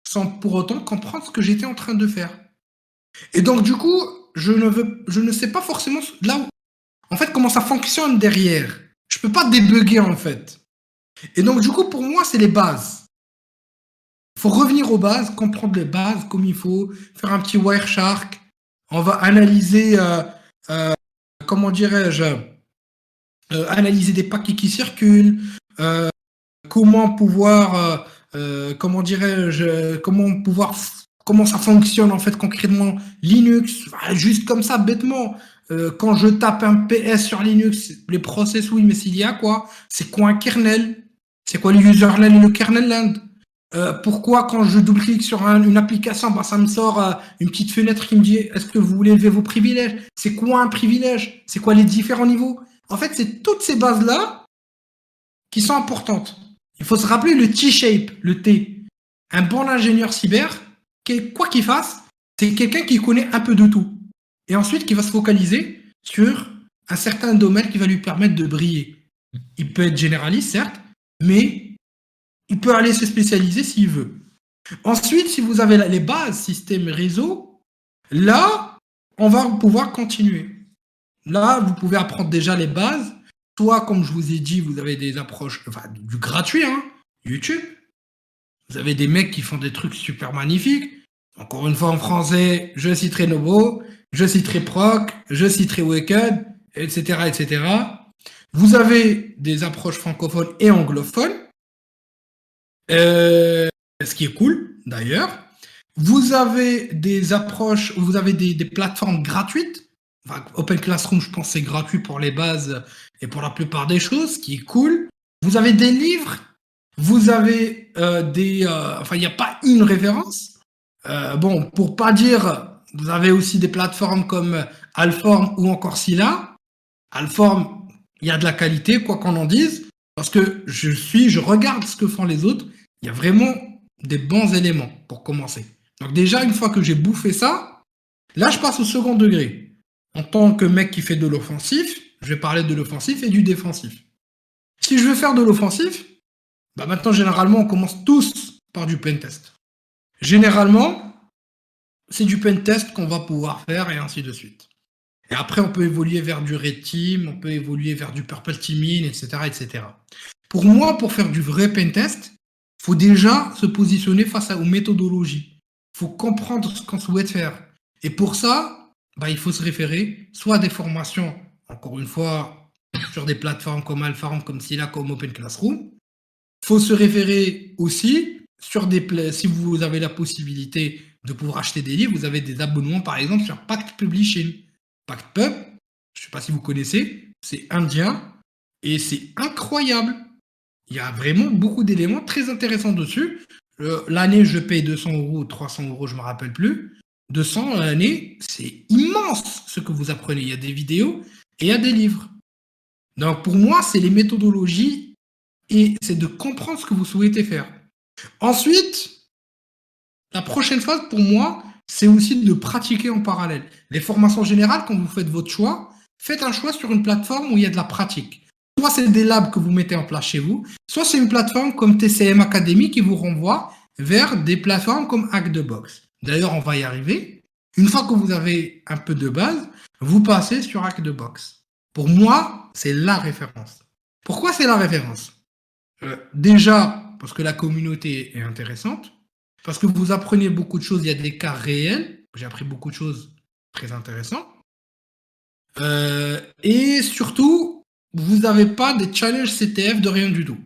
sans pour autant comprendre ce que j'étais en train de faire. Et donc, du coup, je ne, veux, je ne sais pas forcément là où, en fait, comment ça fonctionne derrière. Je peux pas débugger, en fait. Et donc, du coup, pour moi, c'est les bases. Il faut revenir aux bases, comprendre les bases comme il faut, faire un petit Wireshark. On va analyser, euh, euh, comment dirais-je, euh, analyser des paquets qui circulent, comment pouvoir, comment dirais-je, comment pouvoir comment ça fonctionne en fait concrètement Linux, juste comme ça, bêtement. Euh, quand je tape un PS sur Linux, les process, oui, mais s'il y a quoi C'est quoi un kernel? C'est quoi le userland et le kernel land? Euh, Pourquoi quand je double-clique sur une application, bah, ça me sort euh, une petite fenêtre qui me dit est-ce que vous voulez lever vos privilèges? C'est quoi un privilège? C'est quoi les différents niveaux? En fait, c'est toutes ces bases-là qui sont importantes. Il faut se rappeler le T-shape, le T. Un bon ingénieur cyber, quoi qu'il fasse, c'est quelqu'un qui connaît un peu de tout. Et ensuite, qui va se focaliser sur un certain domaine qui va lui permettre de briller. Il peut être généraliste, certes, mais il peut aller se spécialiser s'il veut. Ensuite, si vous avez les bases système réseau, là, on va pouvoir continuer. Là, vous pouvez apprendre déjà les bases. Soit, comme je vous ai dit, vous avez des approches, enfin, du gratuit, hein, YouTube. Vous avez des mecs qui font des trucs super magnifiques. Encore une fois en français, je citerai Nobo, je citerai Proc, je citerai Wicked, etc., etc. Vous avez des approches francophones et anglophones, euh, ce qui est cool d'ailleurs. Vous avez des approches, vous avez des, plateformes gratuites. Open Classroom, je pense, c'est gratuit pour les bases et pour la plupart des choses, ce qui est cool. Vous avez des livres, vous avez euh, des. Euh, enfin, il n'y a pas une référence. Euh, bon, pour pas dire, vous avez aussi des plateformes comme Alform ou encore Scylla. Alform, il y a de la qualité, quoi qu'on en dise, parce que je suis, je regarde ce que font les autres. Il y a vraiment des bons éléments pour commencer. Donc déjà, une fois que j'ai bouffé ça, là, je passe au second degré. En tant que mec qui fait de l'offensif, je vais parler de l'offensif et du défensif. Si je veux faire de l'offensif, bah maintenant, généralement, on commence tous par du pentest. Généralement, c'est du pentest qu'on va pouvoir faire et ainsi de suite. Et après, on peut évoluer vers du red team, on peut évoluer vers du purple teaming, etc., etc. Pour moi, pour faire du vrai pentest, faut déjà se positionner face aux méthodologies. Faut comprendre ce qu'on souhaite faire. Et pour ça, bah, il faut se référer soit à des formations, encore une fois, sur des plateformes comme Alpharm, comme Scylla, comme Open Classroom. Il faut se référer aussi sur des si vous avez la possibilité de pouvoir acheter des livres, vous avez des abonnements par exemple sur Pact Publishing. Pact Pub, je ne sais pas si vous connaissez, c'est indien et c'est incroyable. Il y a vraiment beaucoup d'éléments très intéressants dessus. L'année, je paye 200 euros ou 300 euros, je ne me rappelle plus. 200 l'année, c'est immense ce que vous apprenez. Il y a des vidéos et il y a des livres. Donc pour moi, c'est les méthodologies et c'est de comprendre ce que vous souhaitez faire. Ensuite, la prochaine phase pour moi, c'est aussi de pratiquer en parallèle. Les formations générales, quand vous faites votre choix, faites un choix sur une plateforme où il y a de la pratique. Soit c'est des labs que vous mettez en place chez vous, soit c'est une plateforme comme TCM Academy qui vous renvoie vers des plateformes comme Hack the Box. D'ailleurs, on va y arriver. Une fois que vous avez un peu de base, vous passez sur Hack the Box. Pour moi, c'est la référence. Pourquoi c'est la référence? Euh, Déjà, parce que la communauté est intéressante, parce que vous apprenez beaucoup de choses, il y a des cas réels. J'ai appris beaucoup de choses très intéressantes. Euh, et surtout, vous n'avez pas des challenges CTF de rien du tout.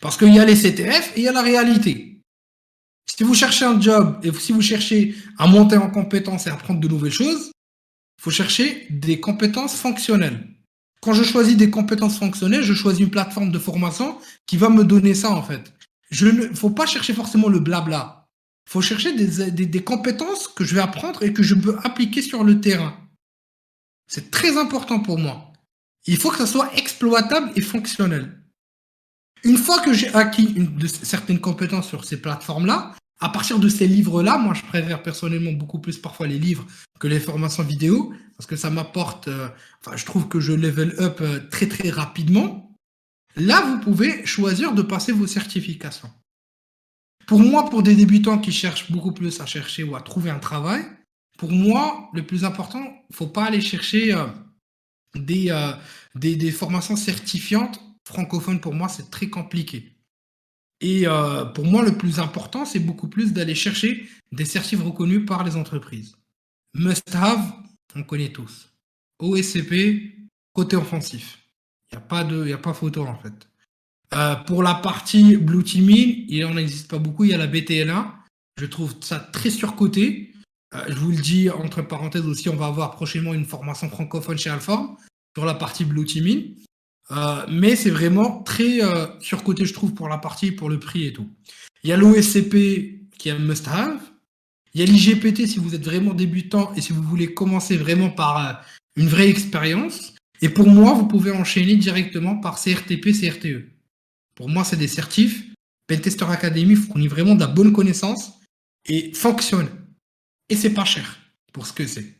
Parce qu'il y a les CTF et il y a la réalité. Si vous cherchez un job et si vous cherchez à monter en compétences et à apprendre de nouvelles choses, il faut chercher des compétences fonctionnelles. Quand je choisis des compétences fonctionnelles, je choisis une plateforme de formation qui va me donner ça en fait. Il ne faut pas chercher forcément le blabla. Il faut chercher des, des compétences que je vais apprendre et que je peux appliquer sur le terrain. C'est très important pour moi. Il faut que ça soit exploitable et fonctionnel. Une fois que j'ai acquis certaines compétences sur ces plateformes-là, à partir de ces livres-là, moi je préfère personnellement beaucoup plus parfois les livres que les formations vidéo, parce que ça m'apporte, euh, enfin je trouve que je level up euh, très très rapidement. Là, vous pouvez choisir de passer vos certifications. Pour moi, pour des débutants qui cherchent beaucoup plus à chercher ou à trouver un travail, pour moi, le plus important, il ne faut pas aller chercher... Euh, des, formations certifiantes francophones, pour moi, c'est très compliqué. Et euh, pour moi, le plus important, c'est beaucoup plus d'aller chercher des certifs reconnus par les entreprises. Must have, on connaît tous. OSCP, côté offensif. Il n'y a, pas de, a pas photo en fait. Euh, pour la partie Blue Teaming, il n'en existe pas beaucoup. Il y a la BTLA. Je trouve ça très surcoté. Euh, je vous le dis entre parenthèses aussi, on va avoir prochainement une formation francophone chez Alform sur la partie Blue Teaming. Euh, mais c'est vraiment très euh, surcoté, je trouve, pour la partie, pour le prix et tout. Il y a l'OSCP qui est un must-have. Il y a l'IGPT si vous êtes vraiment débutant et si vous voulez commencer vraiment par une vraie expérience. Et pour moi, vous pouvez enchaîner directement par CRTP, CRTE. Pour moi, c'est des certifs. Pentester Academy fournit vraiment de la bonne connaissance et fonctionne. Et c'est pas cher pour ce que c'est.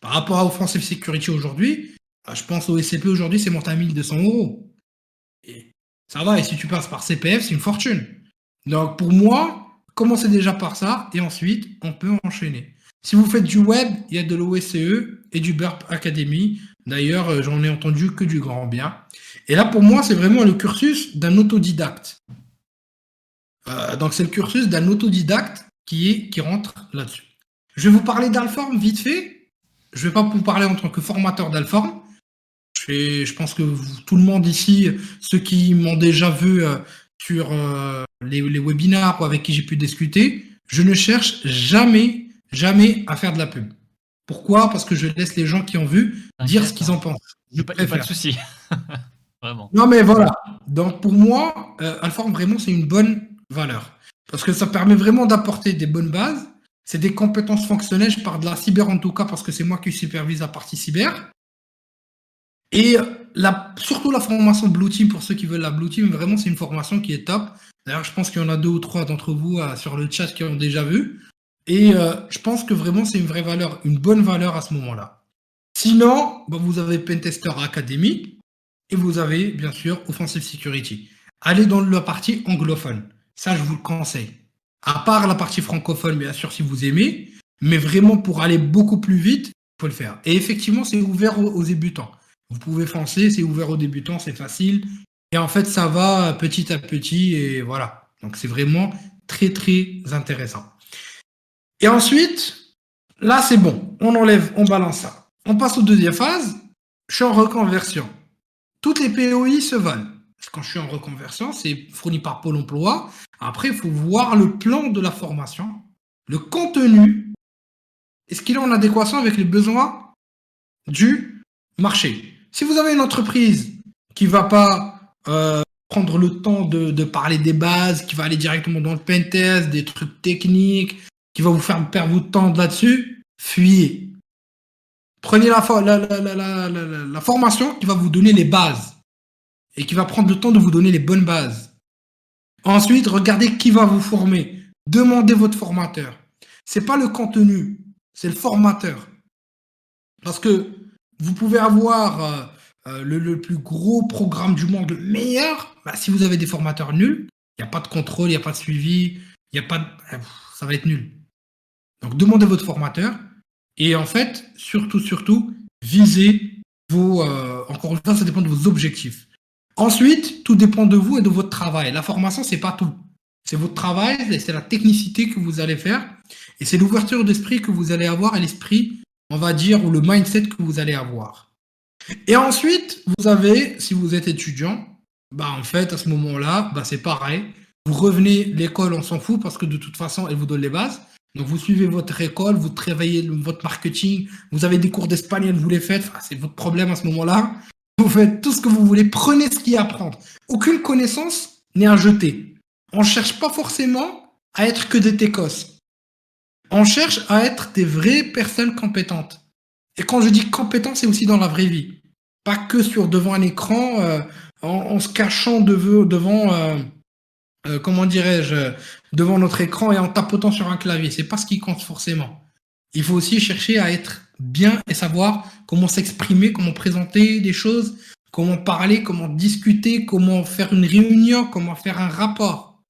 Par rapport à Offensive Security aujourd'hui, je pense au SCP aujourd'hui, c'est monté à 1200 euros. Ça va, et si tu passes par CPF, c'est une fortune. Donc pour moi, commencez déjà par ça, et ensuite, on peut enchaîner. Si vous faites du web, il y a de l'OSCE et du Burp Academy. D'ailleurs, euh, j'en ai entendu que du grand bien. Et là, pour moi, c'est vraiment le cursus d'un autodidacte. Euh, donc, c'est le cursus d'un autodidacte qui, est, qui rentre là-dessus. Je vais vous parler d'Alform vite fait. Je ne vais pas vous parler en tant que formateur d'Alform. Je, pense que tout le monde ici, ceux qui m'ont déjà vu euh, sur euh, les, webinars ou avec qui j'ai pu discuter, je ne cherche jamais, jamais à faire de la pub. Pourquoi? Parce que je laisse les gens qui ont vu dire ce qu'ils en pensent. Je pas, pas de souci. [LAUGHS] vraiment. Non, mais voilà. Donc, pour moi, euh, Alform, vraiment, c'est une bonne valeur. Parce que ça permet vraiment d'apporter des bonnes bases. C'est des compétences fonctionnelles. Je parle de la cyber en tout cas, parce que c'est moi qui supervise la partie cyber. Et la, surtout la formation Blue Team, pour ceux qui veulent la Blue Team, vraiment, c'est une formation qui est top. D'ailleurs, je pense qu'il y en a deux ou trois d'entre vous euh, sur le chat qui ont déjà vu. Et euh, je pense que vraiment, c'est une vraie valeur, une bonne valeur à ce moment-là. Sinon, bah, vous avez Pentester Academy et vous avez, bien sûr, Offensive Security. Allez dans la partie anglophone. Ça, je vous le conseille. À part la partie francophone, bien sûr, si vous aimez. Mais vraiment, pour aller beaucoup plus vite, il faut le faire. Et effectivement, c'est ouvert aux débutants. Vous pouvez foncer, c'est ouvert aux débutants, c'est facile. Et en fait, ça va petit à petit et voilà. Donc c'est vraiment très très intéressant. Et ensuite, là c'est bon. On enlève, on balance ça. On passe aux deuxième phase. Je suis en reconversion. Toutes les POI se valent. Quand je suis en reconversion, c'est fourni par Pôle emploi. Après, il faut voir le plan de la formation, le contenu. Est-ce qu'il est en adéquation avec les besoins du marché Si vous avez une entreprise qui va pas euh, prendre le temps de, parler des bases, qui va aller directement dans le pentest, des trucs techniques, qui va vous faire perdre votre temps là-dessus, fuyez. Prenez la, la, formation qui va vous donner les bases et qui va prendre le temps de vous donner les bonnes bases. Ensuite, regardez qui va vous former. Demandez votre formateur. C'est pas le contenu, c'est le formateur. Parce que vous pouvez avoir euh, euh, le, plus gros programme du monde, le meilleur, bah, si vous avez des formateurs nuls, il n'y a pas de contrôle, il n'y a pas de suivi, il a pas de... Eh, ça va être nul. Donc demandez votre formateur et en fait, surtout, surtout, visez vos... Euh, encore une fois, ça dépend de vos objectifs. Ensuite, tout dépend de vous et de votre travail. La formation, c'est pas tout. C'est votre travail, c'est la technicité que vous allez faire et c'est l'ouverture d'esprit que vous allez avoir et l'esprit, on va dire, ou le mindset que vous allez avoir. Et ensuite, vous avez, si vous êtes étudiant, bah en fait, à ce moment-là, bah c'est pareil. Vous revenez, l'école, on s'en fout parce que de toute façon, elle vous donne les bases. Donc vous suivez votre école, vous travaillez votre marketing, vous avez des cours d'espagnol, vous les faites, c'est votre problème à ce moment-là. Vous faites tout ce que vous voulez, prenez ce qu'il y a à prendre. Aucune connaissance n'est à jeter. On ne cherche pas forcément à être que des técos. On cherche à être des vraies personnes compétentes. Et quand je dis compétent, c'est aussi dans la vraie vie. Pas que sur devant un écran, euh, en, se cachant devant, euh, euh, comment dirais-je, devant notre écran et en tapotant sur un clavier. C'est pas ce qui compte forcément. Il faut aussi chercher à être bien et savoir comment s'exprimer, comment présenter des choses, comment parler, comment discuter, comment faire une réunion, comment faire un rapport.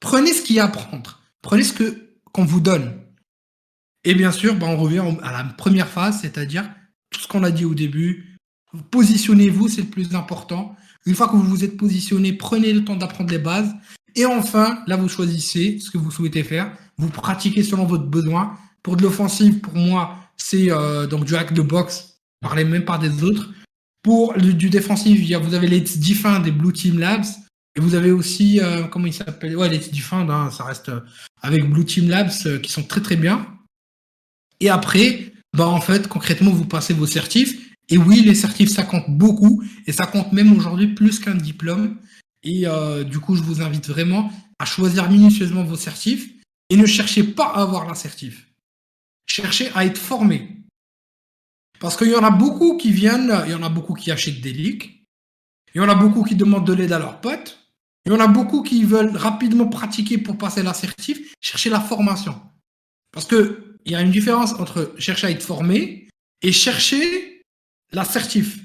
Prenez ce qu'il y a à prendre. Prenez ce que qu'on vous donne. Et bien sûr, bah, on revient à la première phase, c'est-à-dire tout ce qu'on a dit au début. Positionnez-vous, c'est le plus important. Une fois que vous vous êtes positionné, prenez le temps d'apprendre les bases. Et enfin, là, vous choisissez ce que vous souhaitez faire. Vous pratiquez selon votre besoin. Pour de l'offensive, pour moi, c'est euh, donc du hack de box. Parlez même pas des autres. Pour du, défensif, vous avez les Defend des Blue Team Labs. Et vous avez aussi, euh, comment il s'appelle? Ouais, les Defend, hein, ça reste euh, avec Blue Team Labs qui sont très très bien. Et après, bah en fait, concrètement, vous passez vos certifs. Et oui, les certifs, ça compte beaucoup. Et ça compte même aujourd'hui plus qu'un diplôme. Et euh, du coup, je vous invite vraiment à choisir minutieusement vos certifs. Et ne cherchez pas à avoir l'assertif. Cherchez à être formé. Parce qu'il y en a beaucoup qui viennent, il y en a beaucoup qui achètent des leaks. Il y en a beaucoup qui demandent de l'aide à leurs potes. Il y en a beaucoup qui veulent rapidement pratiquer pour passer l'assertif. Cherchez la formation. Parce que il y a une différence entre chercher à être formé et chercher l'assertif.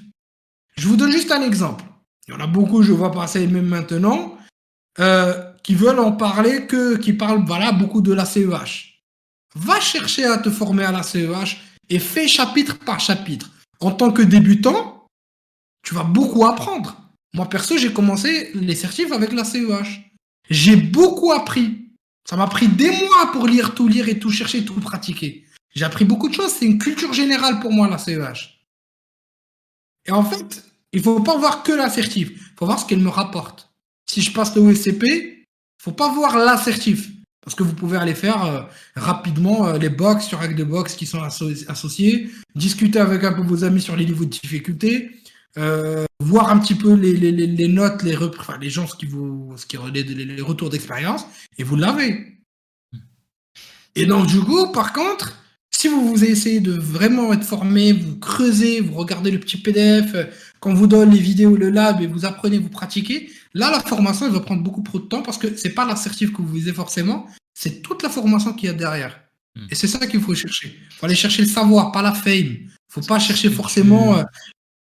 Je vous donne juste un exemple. Il y en a beaucoup, je vois passer même maintenant, euh, qui veulent en parler, que, qui parlent voilà, beaucoup de la CEH. Va chercher à te former à la CEH et fais chapitre par chapitre. En tant que débutant, tu vas beaucoup apprendre. Moi, perso, j'ai commencé les certifs avec la CEH. J'ai beaucoup appris. Ça m'a pris des mois pour lire, tout lire et tout chercher, tout pratiquer. J'ai appris beaucoup de choses. C'est une culture générale pour moi, la CEH. Et en fait, il ne faut pas voir que l'assertif. Il faut voir ce qu'elle me rapporte. Si je passe le OSCP, il ne faut pas voir l'assertif. Parce que vous pouvez aller faire euh, rapidement euh, les box sur règles de box qui sont associés, discuter avec un peu vos amis sur les niveaux de difficulté, euh, voir un petit peu les, les, les notes, les, enfin, les gens ce qui vous, ce qui les, les retours d'expérience, et vous l'avez. Et donc du coup, par contre, si vous, vous essayez de vraiment être formé, vous creusez, vous regardez le petit PDF, quand vous donne les vidéos, le lab, et vous apprenez, vous pratiquez, là, la formation, elle va prendre beaucoup trop de temps parce que c'est pas l'assertif que vous visez forcément, c'est toute la formation qu'il y a derrière. Hmm. Et c'est ça qu'il faut chercher. Il faut aller chercher le savoir, pas la fame. Il faut pas chercher forcément euh,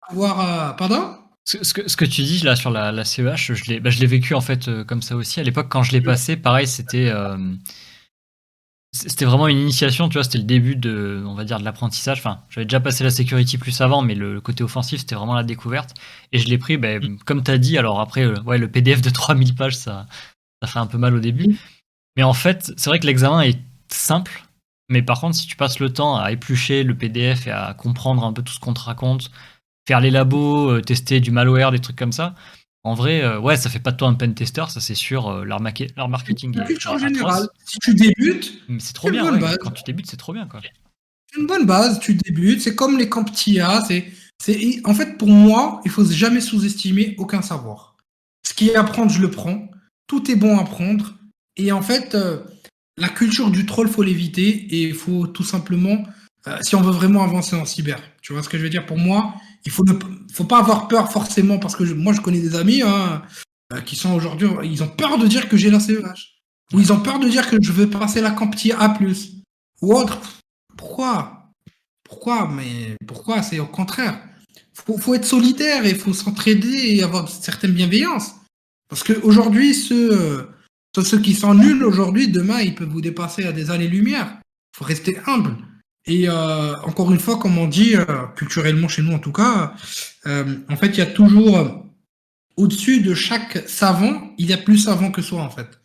avoir. Euh, pardon? Ce que, ce que, tu dis là sur la, la CEH, je l'ai bah, vécu en fait euh, comme ça aussi. À l'époque, quand je l'ai passé, pareil, c'était c'était vraiment une initiation, tu vois, c'était le début de, on va dire, de l'apprentissage. Enfin, j'avais déjà passé la security plus avant, mais le côté offensif, c'était vraiment la découverte. Et je l'ai pris, mm. comme tu as dit, alors après, euh, ouais, le PDF de [LAUGHS] 3000 pages, ça, ça fait un peu mal au début. Mais en fait, c'est vrai que l'examen est simple, mais par contre, si tu passes le temps à éplucher le PDF et à comprendre un peu tout ce qu'on te raconte, faire les labos, euh, tester du malware, des trucs comme ça, en vrai, euh, ouais, ça fait pas de toi un pen tester, ça c'est sûr. Euh, leur, marketing. en général, si tu débutes, c'est trop bien. Quand tu débutes, c'est trop bien. Quoi. Une bonne base, tu débutes. C'est comme les camps TIA. C'est, c'est, en fait, pour moi, il faut jamais sous-estimer aucun savoir. Ce qui est à apprendre, je le prends. Tout est bon à prendre. Et en fait, euh, la culture du troll, faut l'éviter. Et il faut tout simplement, si on veut vraiment avancer en cyber, tu vois ce que je veux dire? Pour moi, il faut ne faut pas avoir peur forcément parce que moi je connais des amis hein, euh, qui sont aujourd'hui ils ont peur de dire que j'ai la CEH ou ils ont peur de dire que je veux passer la Campti A+ ou autre. Pourquoi? Pourquoi? Mais pourquoi? C'est au contraire. Faut, faut être solidaire et faut s'entraider et avoir une certaine bienveillance. Parce qu'aujourd'hui, ceux, ceux qui sont nuls aujourd'hui, demain, ils peuvent vous dépasser à des années-lumière. Il faut rester humble. Et euh, encore une fois, comme on dit, euh, culturellement chez nous en tout cas, euh, en fait, il y a toujours au-dessus de chaque savant, il y a plus savant que soi en fait.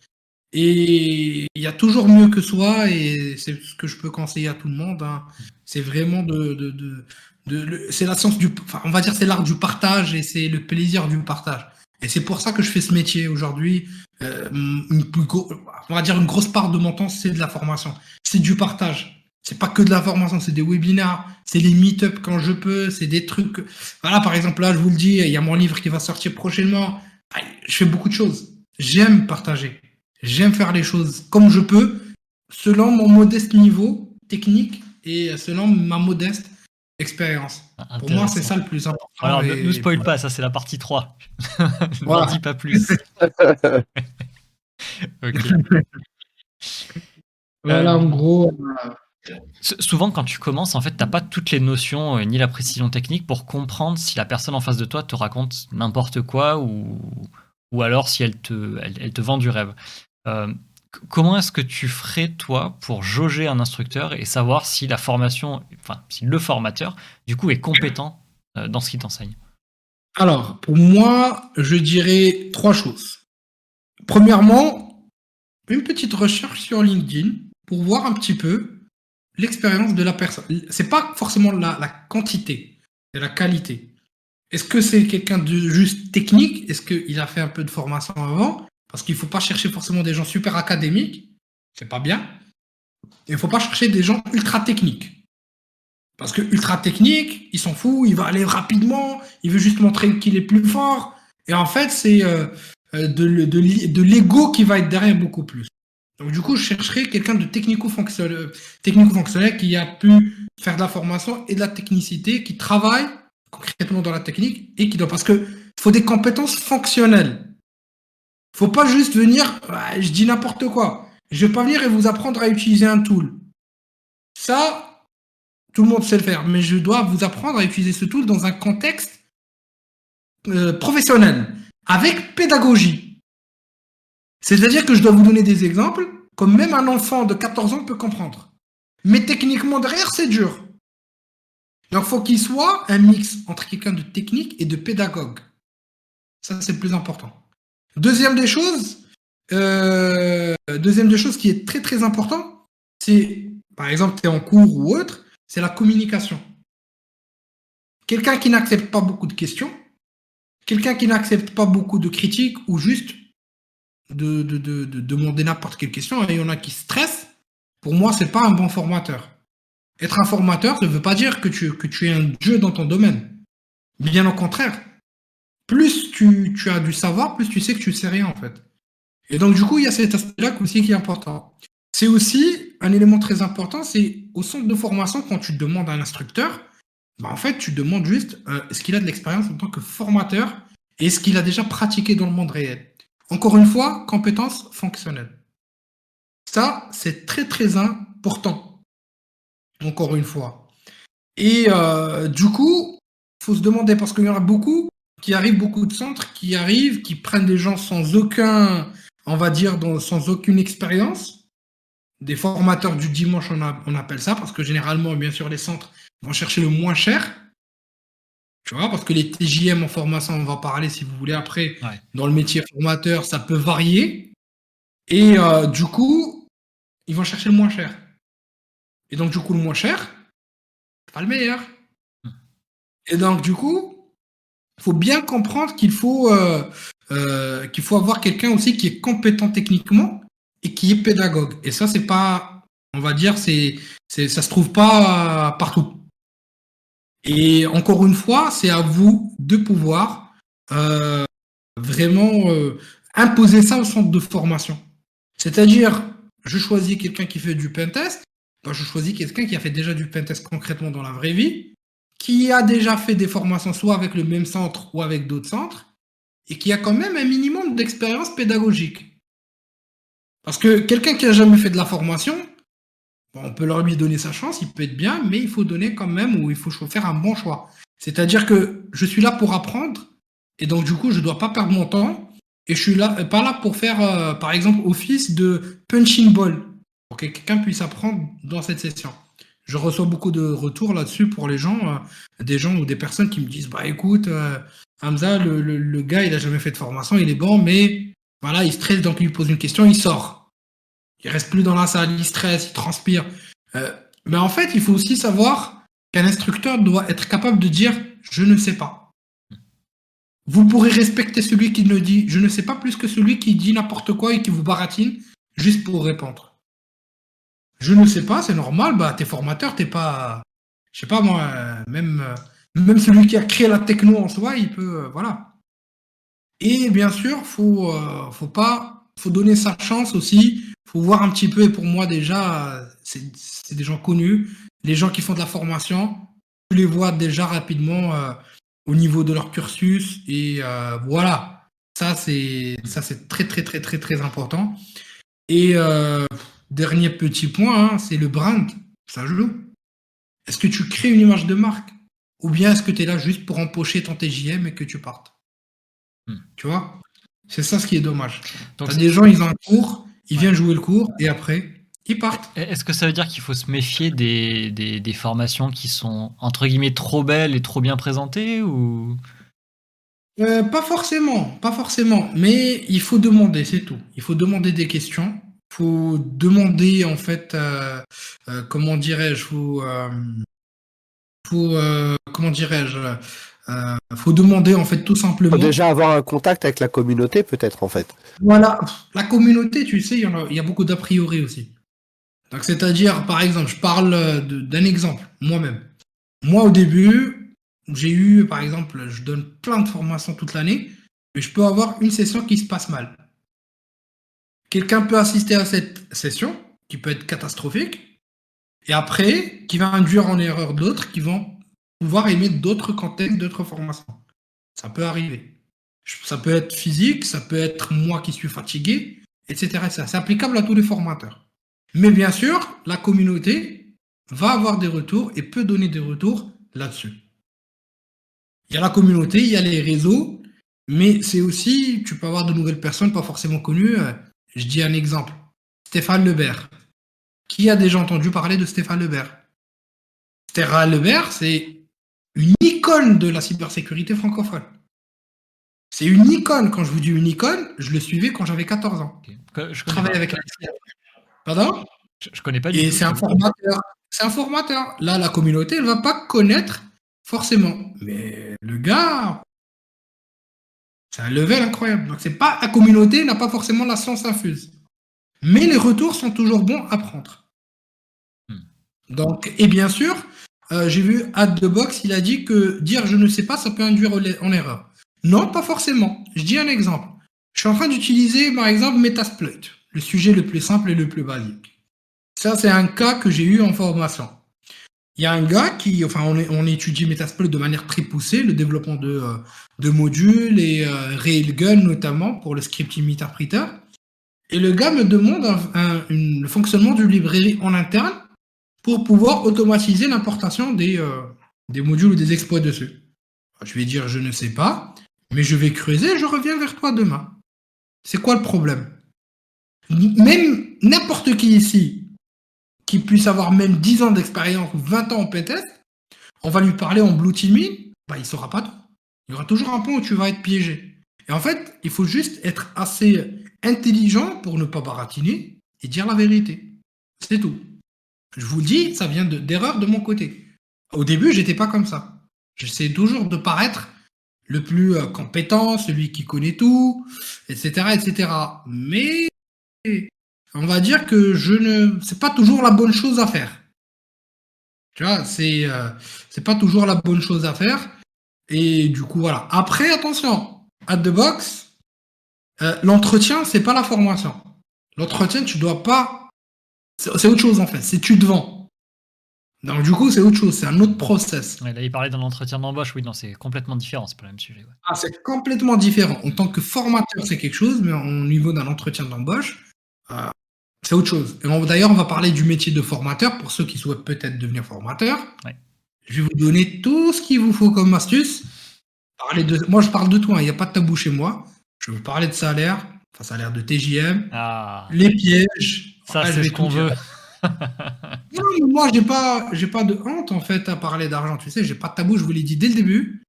Et il y a toujours mieux que soi, et c'est ce que je peux conseiller à tout le monde. Hein. C'est vraiment de, de, de, de c'est la science du, enfin, on va dire c'est l'art du partage et c'est le plaisir du partage. Et c'est pour ça que je fais ce métier aujourd'hui. Euh, on va dire une grosse part de mon temps, c'est de la formation, c'est du partage. C'est pas que de la formation, c'est des webinars, c'est les meet-up quand je peux, c'est des trucs. Voilà, par exemple, là, je vous le dis, il y a mon livre qui va sortir prochainement. Je fais beaucoup de choses. J'aime partager. J'aime faire les choses comme je peux, selon mon modeste niveau technique et selon ma modeste expérience. Pour moi, c'est ça le plus important. Alors, ne nous spoil pas, ça c'est la partie 3. ne m'en dis pas plus. [LAUGHS] [LAUGHS] Voilà, en gros, Souvent, quand tu commences, en fait, t'as pas toutes les notions euh, ni la précision technique pour comprendre si la personne en face de toi te raconte n'importe quoi ou, ou alors si elle te, elle, te vend du rêve. Euh, comment est-ce que tu ferais, toi, pour jauger un instructeur et savoir si la formation, enfin, si le formateur, du coup, est compétent euh, dans ce qu'il t'enseigne? Alors, pour moi, je dirais trois choses. Premièrement, une petite recherche sur LinkedIn pour voir un petit peu l'expérience de la personne. C'est pas forcément la, quantité, c'est la qualité. Est-ce que c'est quelqu'un de juste technique? Est-ce qu'il a fait un peu de formation avant? Parce qu'il faut pas chercher forcément des gens super académiques, c'est pas bien. Et il faut pas chercher des gens ultra techniques. Parce que ultra technique, il s'en fout, il va aller rapidement, il veut juste montrer qu'il est plus fort. Et en fait, c'est euh, euh, de l'ego qui va être derrière beaucoup plus. Donc, du coup, je chercherai quelqu'un de technico-fonctionnel technico qui a pu faire de la formation et de la technicité, qui travaille concrètement dans la technique et qui doit. Parce que faut des compétences fonctionnelles. Faut pas juste venir, je dis n'importe quoi. Je vais pas venir et vous apprendre à utiliser un tool. Ça, tout le monde sait le faire, mais je dois vous apprendre à utiliser ce tool dans un contexte euh, professionnel, avec pédagogie. C'est-à-dire que je dois vous donner des exemples comme même un enfant de 14 ans peut comprendre. Mais techniquement derrière, c'est dur. Donc, il faut qu'il soit un mix entre quelqu'un de technique et de pédagogue. Ça, c'est le plus important. Deuxième des choses, euh, deuxième des choses qui est très très important, c'est, par exemple, tu en cours ou autre, c'est la communication. Quelqu'un qui n'accepte pas beaucoup de questions, quelqu'un qui n'accepte pas beaucoup de critiques ou juste de, demander n'importe quelle question et il y en a qui stressent, pour moi, c'est pas un bon formateur. Être un formateur, ça ne veut pas dire que tu, que tu es un dieu dans ton domaine. Bien au contraire. Plus tu, tu as du savoir, plus tu sais que tu sais rien, en fait. Et donc, du coup, il y a cet aspect-là aussi qui est important. C'est aussi un élément très important, c'est au centre de formation, quand tu demandes à un instructeur, bah, en fait, tu demandes juste euh, est-ce qu'il a de l'expérience en tant que formateur et est-ce qu'il a déjà pratiqué dans le monde réel? Encore une fois, compétences fonctionnelles. Ça, c'est très très important. Encore une fois. Et euh, du coup, il faut se demander, parce qu'il y en a beaucoup qui arrivent, beaucoup de centres qui arrivent, qui prennent des gens sans aucun, on va dire, sans aucune expérience. Des formateurs du dimanche, on, on appelle ça, parce que généralement, bien sûr, les centres vont chercher le moins cher. Tu vois, parce que les TJM en formation, on va parler si vous voulez après, dans le métier formateur, ça peut varier. Et euh, du coup, ils vont chercher le moins cher. Et donc, du coup, le moins cher, pas le meilleur. Et donc, du coup, il faut bien comprendre qu'il faut, euh, euh, qu'il faut avoir quelqu'un aussi qui est compétent techniquement et qui est pédagogue. Et ça, c'est pas, on va dire, c'est, ça se trouve pas partout. Et encore une fois, c'est à vous de pouvoir euh, vraiment euh, imposer ça au centre de formation. C'est-à-dire, je choisis quelqu'un qui fait du pentest, ben je choisis quelqu'un qui a fait déjà du pentest concrètement dans la vraie vie, qui a déjà fait des formations soit avec le même centre ou avec d'autres centres, et qui a quand même un minimum d'expérience pédagogique. Parce que quelqu'un qui a jamais fait de la formation, on peut leur lui donner sa chance, il peut être bien, mais il faut donner quand même, ou il faut faire un bon choix. C'est-à-dire que je suis là pour apprendre, et donc du coup, je ne dois pas perdre mon temps, et je suis là, pas là pour faire, euh, par exemple, office de punching ball, pour que quelqu'un puisse apprendre dans cette session. Je reçois beaucoup de retours là-dessus pour les gens, euh, des gens ou des personnes qui me disent, bah écoute, euh, Hamza, le, le, gars, il a jamais fait de formation, il est bon, mais voilà, il stresse, donc il lui pose une question, il sort il reste plus dans la salle, il stresse, il transpire. Euh, mais en fait, il faut aussi savoir qu'un instructeur doit être capable de dire je ne sais pas. Vous pourrez respecter celui qui ne dit je ne sais pas plus que celui qui dit n'importe quoi et qui vous baratine juste pour répondre. Je ne sais pas, c'est normal, bah t'es formateur, t'es pas. Je sais pas moi, même, même celui qui a créé la techno en soi, il peut. voilà. Et bien sûr, faut, euh, faut pas. Faut donner sa chance aussi faut voir un petit peu, et pour moi déjà, c'est des gens connus. Les gens qui font de la formation, tu les vois déjà rapidement euh, au niveau de leur cursus. Et euh, voilà, ça c'est très très très très très important. Et euh, dernier petit point, hein, c'est le brand. Ça joue. Est-ce que tu crées une image de marque? Ou bien est-ce que tu es là juste pour empocher ton TJM et que tu partes? Hmm. Tu vois? C'est ça ce qui est dommage. Donc, des gens, ils ont un cours, ils viennent jouer le cours et après, ils partent. Est-ce que ça veut dire qu'il faut se méfier des, des, formations qui sont entre guillemets trop belles et trop bien présentées ou? Euh, Pas forcément, pas forcément. Mais il faut demander, c'est tout. Il faut demander des questions. Il faut demander en fait, euh, euh, comment dirais-je, faut, faut comment dirais-je, euh, faut demander en fait tout simplement. Faut déjà avoir un contact avec la communauté peut-être en fait. Voilà, la communauté, tu sais, il y, a, beaucoup d'a priori aussi. Donc c'est-à-dire, par exemple, je parle d'un exemple, moi-même. Moi au début, j'ai eu, par exemple, je donne plein de formations toute l'année, mais je peux avoir une session qui se passe mal. Quelqu'un peut assister à cette session, qui peut être catastrophique, et après, qui va induire en erreur d'autres qui vont pouvoir aimer d'autres contextes, d'autres formations. Ça peut arriver. Ça peut être physique, ça peut être moi qui suis fatigué, etc. C'est applicable à tous les formateurs. Mais bien sûr, la communauté va avoir des retours et peut donner des retours là-dessus. Il y a la communauté, il y a les réseaux, mais c'est aussi, tu peux avoir de nouvelles personnes pas forcément connues. Je dis un exemple. Stéphane Lebert. Qui a déjà entendu parler de Stéphane Lebert? Stéphane Lebert, c'est une icône de la cybersécurité francophone. C'est une icône. Quand je vous dis une icône, je le suivais quand j'avais 14 ans. Je, travaillais avec Pardon? Je, connais pas du Et c'est un formateur. C'est un formateur. Là, la communauté, elle va pas connaître forcément. Mais le gars, C'est un level incroyable. Donc, c'est pas la communauté n'a pas forcément la science infuse. Mais les retours sont toujours bons à prendre. Hmm. Donc, et bien sûr, euh, j'ai vu Ad the Box, il a dit que dire je ne sais pas, ça peut induire en erreur. Non, pas forcément. Je dis un exemple. Je suis en train d'utiliser, par exemple, Metasploit, le sujet le plus simple et le plus basique. Ça, c'est un cas que j'ai eu en formation. Il y a un gars qui, enfin, on, étudie Metasploit de manière très poussée, le développement de, euh, de modules et euh, Railgun notamment pour le scripting interpreter. Et le gars me demande le fonctionnement d'une librairie en interne pour pouvoir automatiser l'importation des, euh, des modules ou des exploits dessus. Je vais dire je ne sais pas, mais je vais creuser et je reviens vers toi demain. C'est quoi le problème? Même n'importe qui ici, qui puisse avoir même 10 ans d'expérience ou 20 ans en PTS, on va lui parler en blue teaming, bah, il ne saura pas tout. Il y aura toujours un point où tu vas être piégé. Et en fait, il faut juste être assez intelligent pour ne pas baratiner et dire la vérité. C'est tout. Je vous dis, ça vient d'erreurs de, mon côté. Au début, j'étais pas comme ça. J'essaie toujours de paraître le plus euh, compétent, celui qui connaît tout, etc., etc. Mais on va dire que je ne, c'est pas toujours la bonne chose à faire. Tu vois, c'est euh, c'est pas toujours la bonne chose à faire. Et du coup, voilà. Après, attention, at the box, euh, l'entretien, c'est pas la formation. L'entretien, tu dois pas c'est autre chose en fait, c'est tu te vends. Donc du coup, c'est autre chose, c'est un autre process. là, il parlait d'un entretien d'embauche, oui, non, c'est complètement différent, c'est pas le même sujet. Ah, c'est complètement différent. En tant que formateur, c'est quelque chose, mais au niveau d'un entretien d'embauche, euh, c'est autre chose. D'ailleurs, on va parler du métier de formateur pour ceux qui souhaitent peut-être devenir formateur. Je vais vous donner tout ce qu'il vous faut comme astuce. Parler de... Moi, je parle de toi, hein, il n'y a pas de tabou chez moi. Je vais vous parler de salaire, enfin salaire de TJM, ah. les pièges, ça, c'est ce qu'on veut. [LAUGHS] non, moi, j'ai pas, j'ai pas de honte en fait à parler d'argent. Tu sais, j'ai pas de tabou. Je vous l'ai dit dès le début,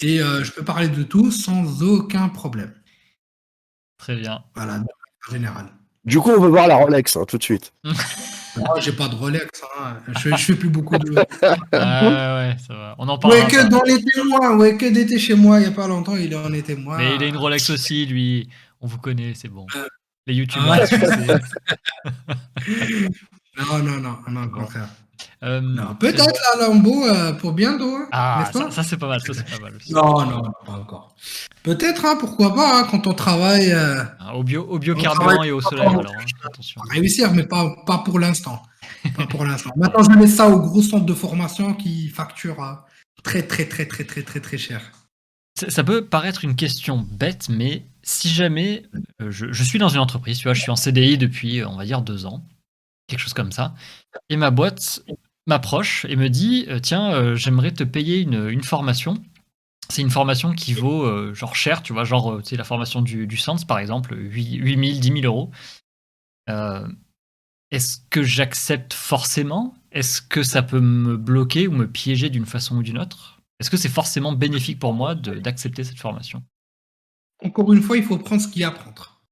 et euh, je peux parler de tout sans aucun problème. Très bien. Voilà, en général. Du coup, on veut voir la Rolex hein, tout de suite. non, [LAUGHS] j'ai pas de Rolex. Hein. Je, je fais plus beaucoup de. [LAUGHS] ah ouais, ça va. On en parle. Ouais, que dans les témoins. Ouais, que d'été chez moi, il y a pas longtemps, il en était moi. Mais il a une Rolex aussi, lui. On vous connaît, c'est bon. Euh, les youtubeurs. Ah [LAUGHS] non, non, non, non, au contraire. Euh, non, peut-être la Lambo euh, pour bientôt. Hein, ah, ça, ça c'est pas mal, ça c'est pas mal. Non, non, pas encore. Peut-être, hein, pourquoi pas, hein, quand on travaille. Euh, ah, au, bio, au biocarburant et au soleil, alors, hein, attention. Réussir, mais pas, pas pour l'instant. pas pour l'instant. Maintenant, je mets ça au gros centre de formation qui facture très, très, très, très, très, très, très cher. Ça peut paraître une question bête, mais si jamais euh, je, suis dans une entreprise, tu vois, je suis en CDI depuis, euh, on va dire, deux ans, quelque chose comme ça, et ma boîte m'approche et me dit, euh, tiens, j'aimerais te payer une, formation. C'est une formation qui vaut genre cher, tu vois, genre la formation du, Sens, par exemple, 8, 000, 10 000 euros. Est-ce que j'accepte forcément? Est-ce que ça peut me bloquer ou me piéger d'une façon ou d'une autre? Est-ce que c'est forcément bénéfique pour moi d'accepter cette formation? Encore une fois, il faut prendre ce qu'il y a à prendre.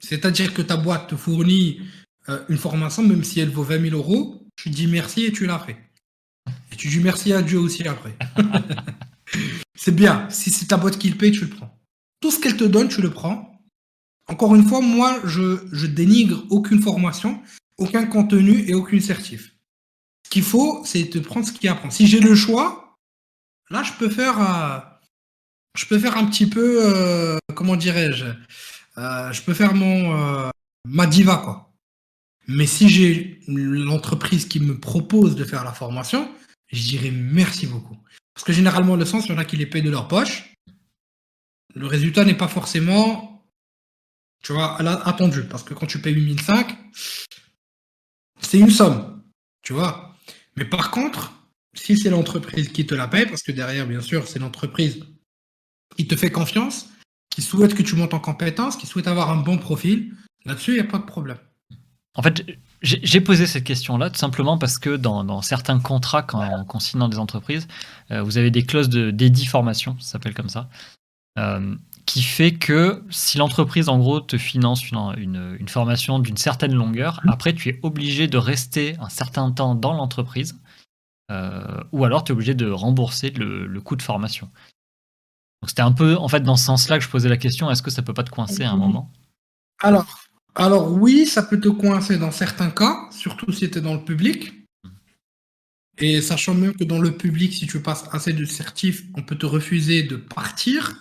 C'est-à-dire que ta boîte te fournit euh, une formation, même si elle vaut 20 000 euros, tu dis merci et tu l'as fait. Et tu dis merci à Dieu aussi après. [LAUGHS] c'est bien. Si c'est ta boîte qui le paye, tu le prends. Tout ce qu'elle te donne, tu le prends. Encore une fois, moi, je, dénigre aucune formation, aucun contenu et aucune certif. Ce qu'il faut, c'est te prendre ce qu'il y a à prendre. Si j'ai le choix, Là, je peux faire, euh, je peux faire un petit peu, euh, comment dirais-je, euh, je peux faire mon ma diva quoi. Mais si j'ai l'entreprise qui me propose de faire la formation, je dirais merci beaucoup. Parce que généralement, le sens, il y en a qui les payent de leur poche. Le résultat n'est pas forcément, tu vois, attendu. Parce que quand tu payes 8005, c'est une somme, tu vois. Mais par contre, si c'est l'entreprise qui te la paye, parce que derrière, bien sûr, c'est l'entreprise qui te fait confiance, qui souhaite que tu montes en compétence, qui souhaite avoir un bon profil, là-dessus, il n'y a pas de problème. En fait, j'ai posé cette question-là tout simplement parce que dans, certains contrats, quand on signe dans des entreprises, euh, vous avez des clauses de dédit formation, ça s'appelle comme ça, euh, qui fait que si l'entreprise, en gros, te finance une, une formation d'une certaine longueur, après, tu es obligé de rester un certain temps dans l'entreprise ou alors tu es obligé de rembourser le, coût de formation. c'était un peu, en fait, dans ce sens-là que je posais la question, est-ce que ça peut pas te coincer à un moment? Alors, alors oui, ça peut te coincer dans certains cas, surtout si tu es dans le public. Et sachant même que dans le public, si tu passes assez de certifs, on peut te refuser de partir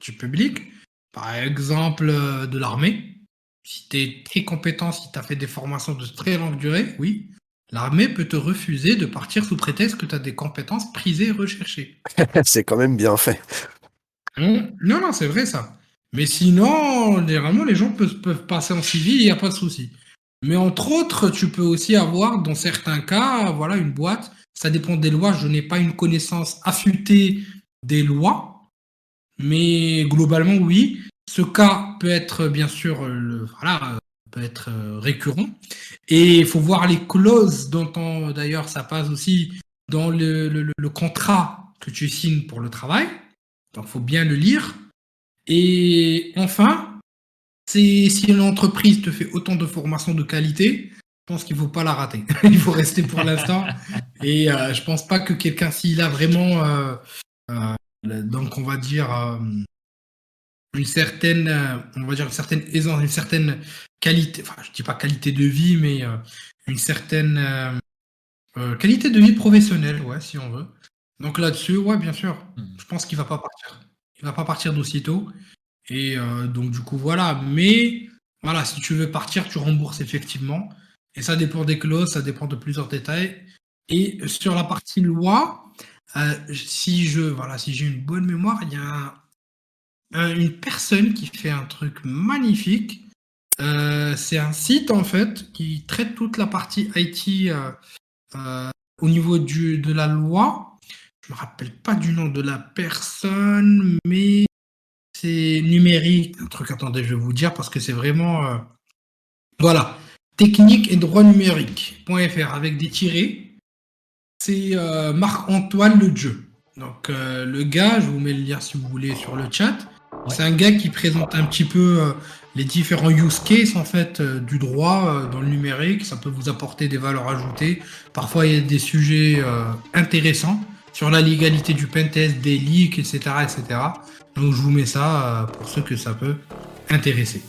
du public. Par exemple, euh, de l'armée. Si tu es très compétent, si tu as fait des formations de très longue durée, oui, l'armée peut te refuser de partir sous prétexte que tu as des compétences prisées et recherchées. [LAUGHS] c'est quand même bien fait. Hum, non, non, c'est vrai ça. Mais sinon, généralement, les gens peuvent, peuvent passer en civil, il n'y a pas de souci. Mais entre autres, tu peux aussi avoir, dans certains cas, voilà, une boîte. Ça dépend des lois. Je n'ai pas une connaissance affûtée des lois. Mais globalement, oui. Ce cas peut être, bien sûr, le, voilà, être euh, récurrent. Et il faut voir les clauses dont on, d'ailleurs, ça passe aussi dans le, contrat que tu signes pour le travail. Donc, il faut bien le lire. Et enfin, si une entreprise te fait autant de formations de qualité, je pense qu'il ne faut pas la rater. [LAUGHS] il faut rester pour l'instant. Et euh, je pense pas que quelqu'un, s'il a vraiment, euh, donc on va dire, une certaine, on va dire une certaine aisance, une certaine qualité, enfin je dis pas qualité de vie, mais une certaine qualité de vie professionnelle, ouais, si on veut. Donc là-dessus, ouais, bien sûr, hmm. je pense qu'il va pas partir. Il va pas partir d'aussitôt. Et euh, donc, du coup, voilà. Mais voilà, si tu veux partir, tu rembourses effectivement. Et ça dépend des clauses, ça dépend de plusieurs détails. Et sur la partie loi, euh, si je voilà, si j'ai une bonne mémoire, il y a une personne qui fait un truc magnifique. Euh, c'est un site en fait qui traite toute la partie IT au niveau du, de la loi. Je me rappelle pas du nom de la personne, mais c'est numérique. Un truc, attendez, je vais vous dire parce que c'est vraiment. Euh, voilà. Technique et droit numérique.fr avec des tirés. C'est euh, Marc-Antoine Le Jeu. Donc, euh, le gars, je vous mets le lien si vous voulez sur le chat. C'est un gars qui présente un petit peu les différents use cases en fait du droit dans le numérique. Ça peut vous apporter des valeurs ajoutées. Parfois, il y a des sujets intéressants sur la légalité du pentest, des leaks, etc., etc. Donc je vous mets ça euh, pour ceux que ça peut intéresser.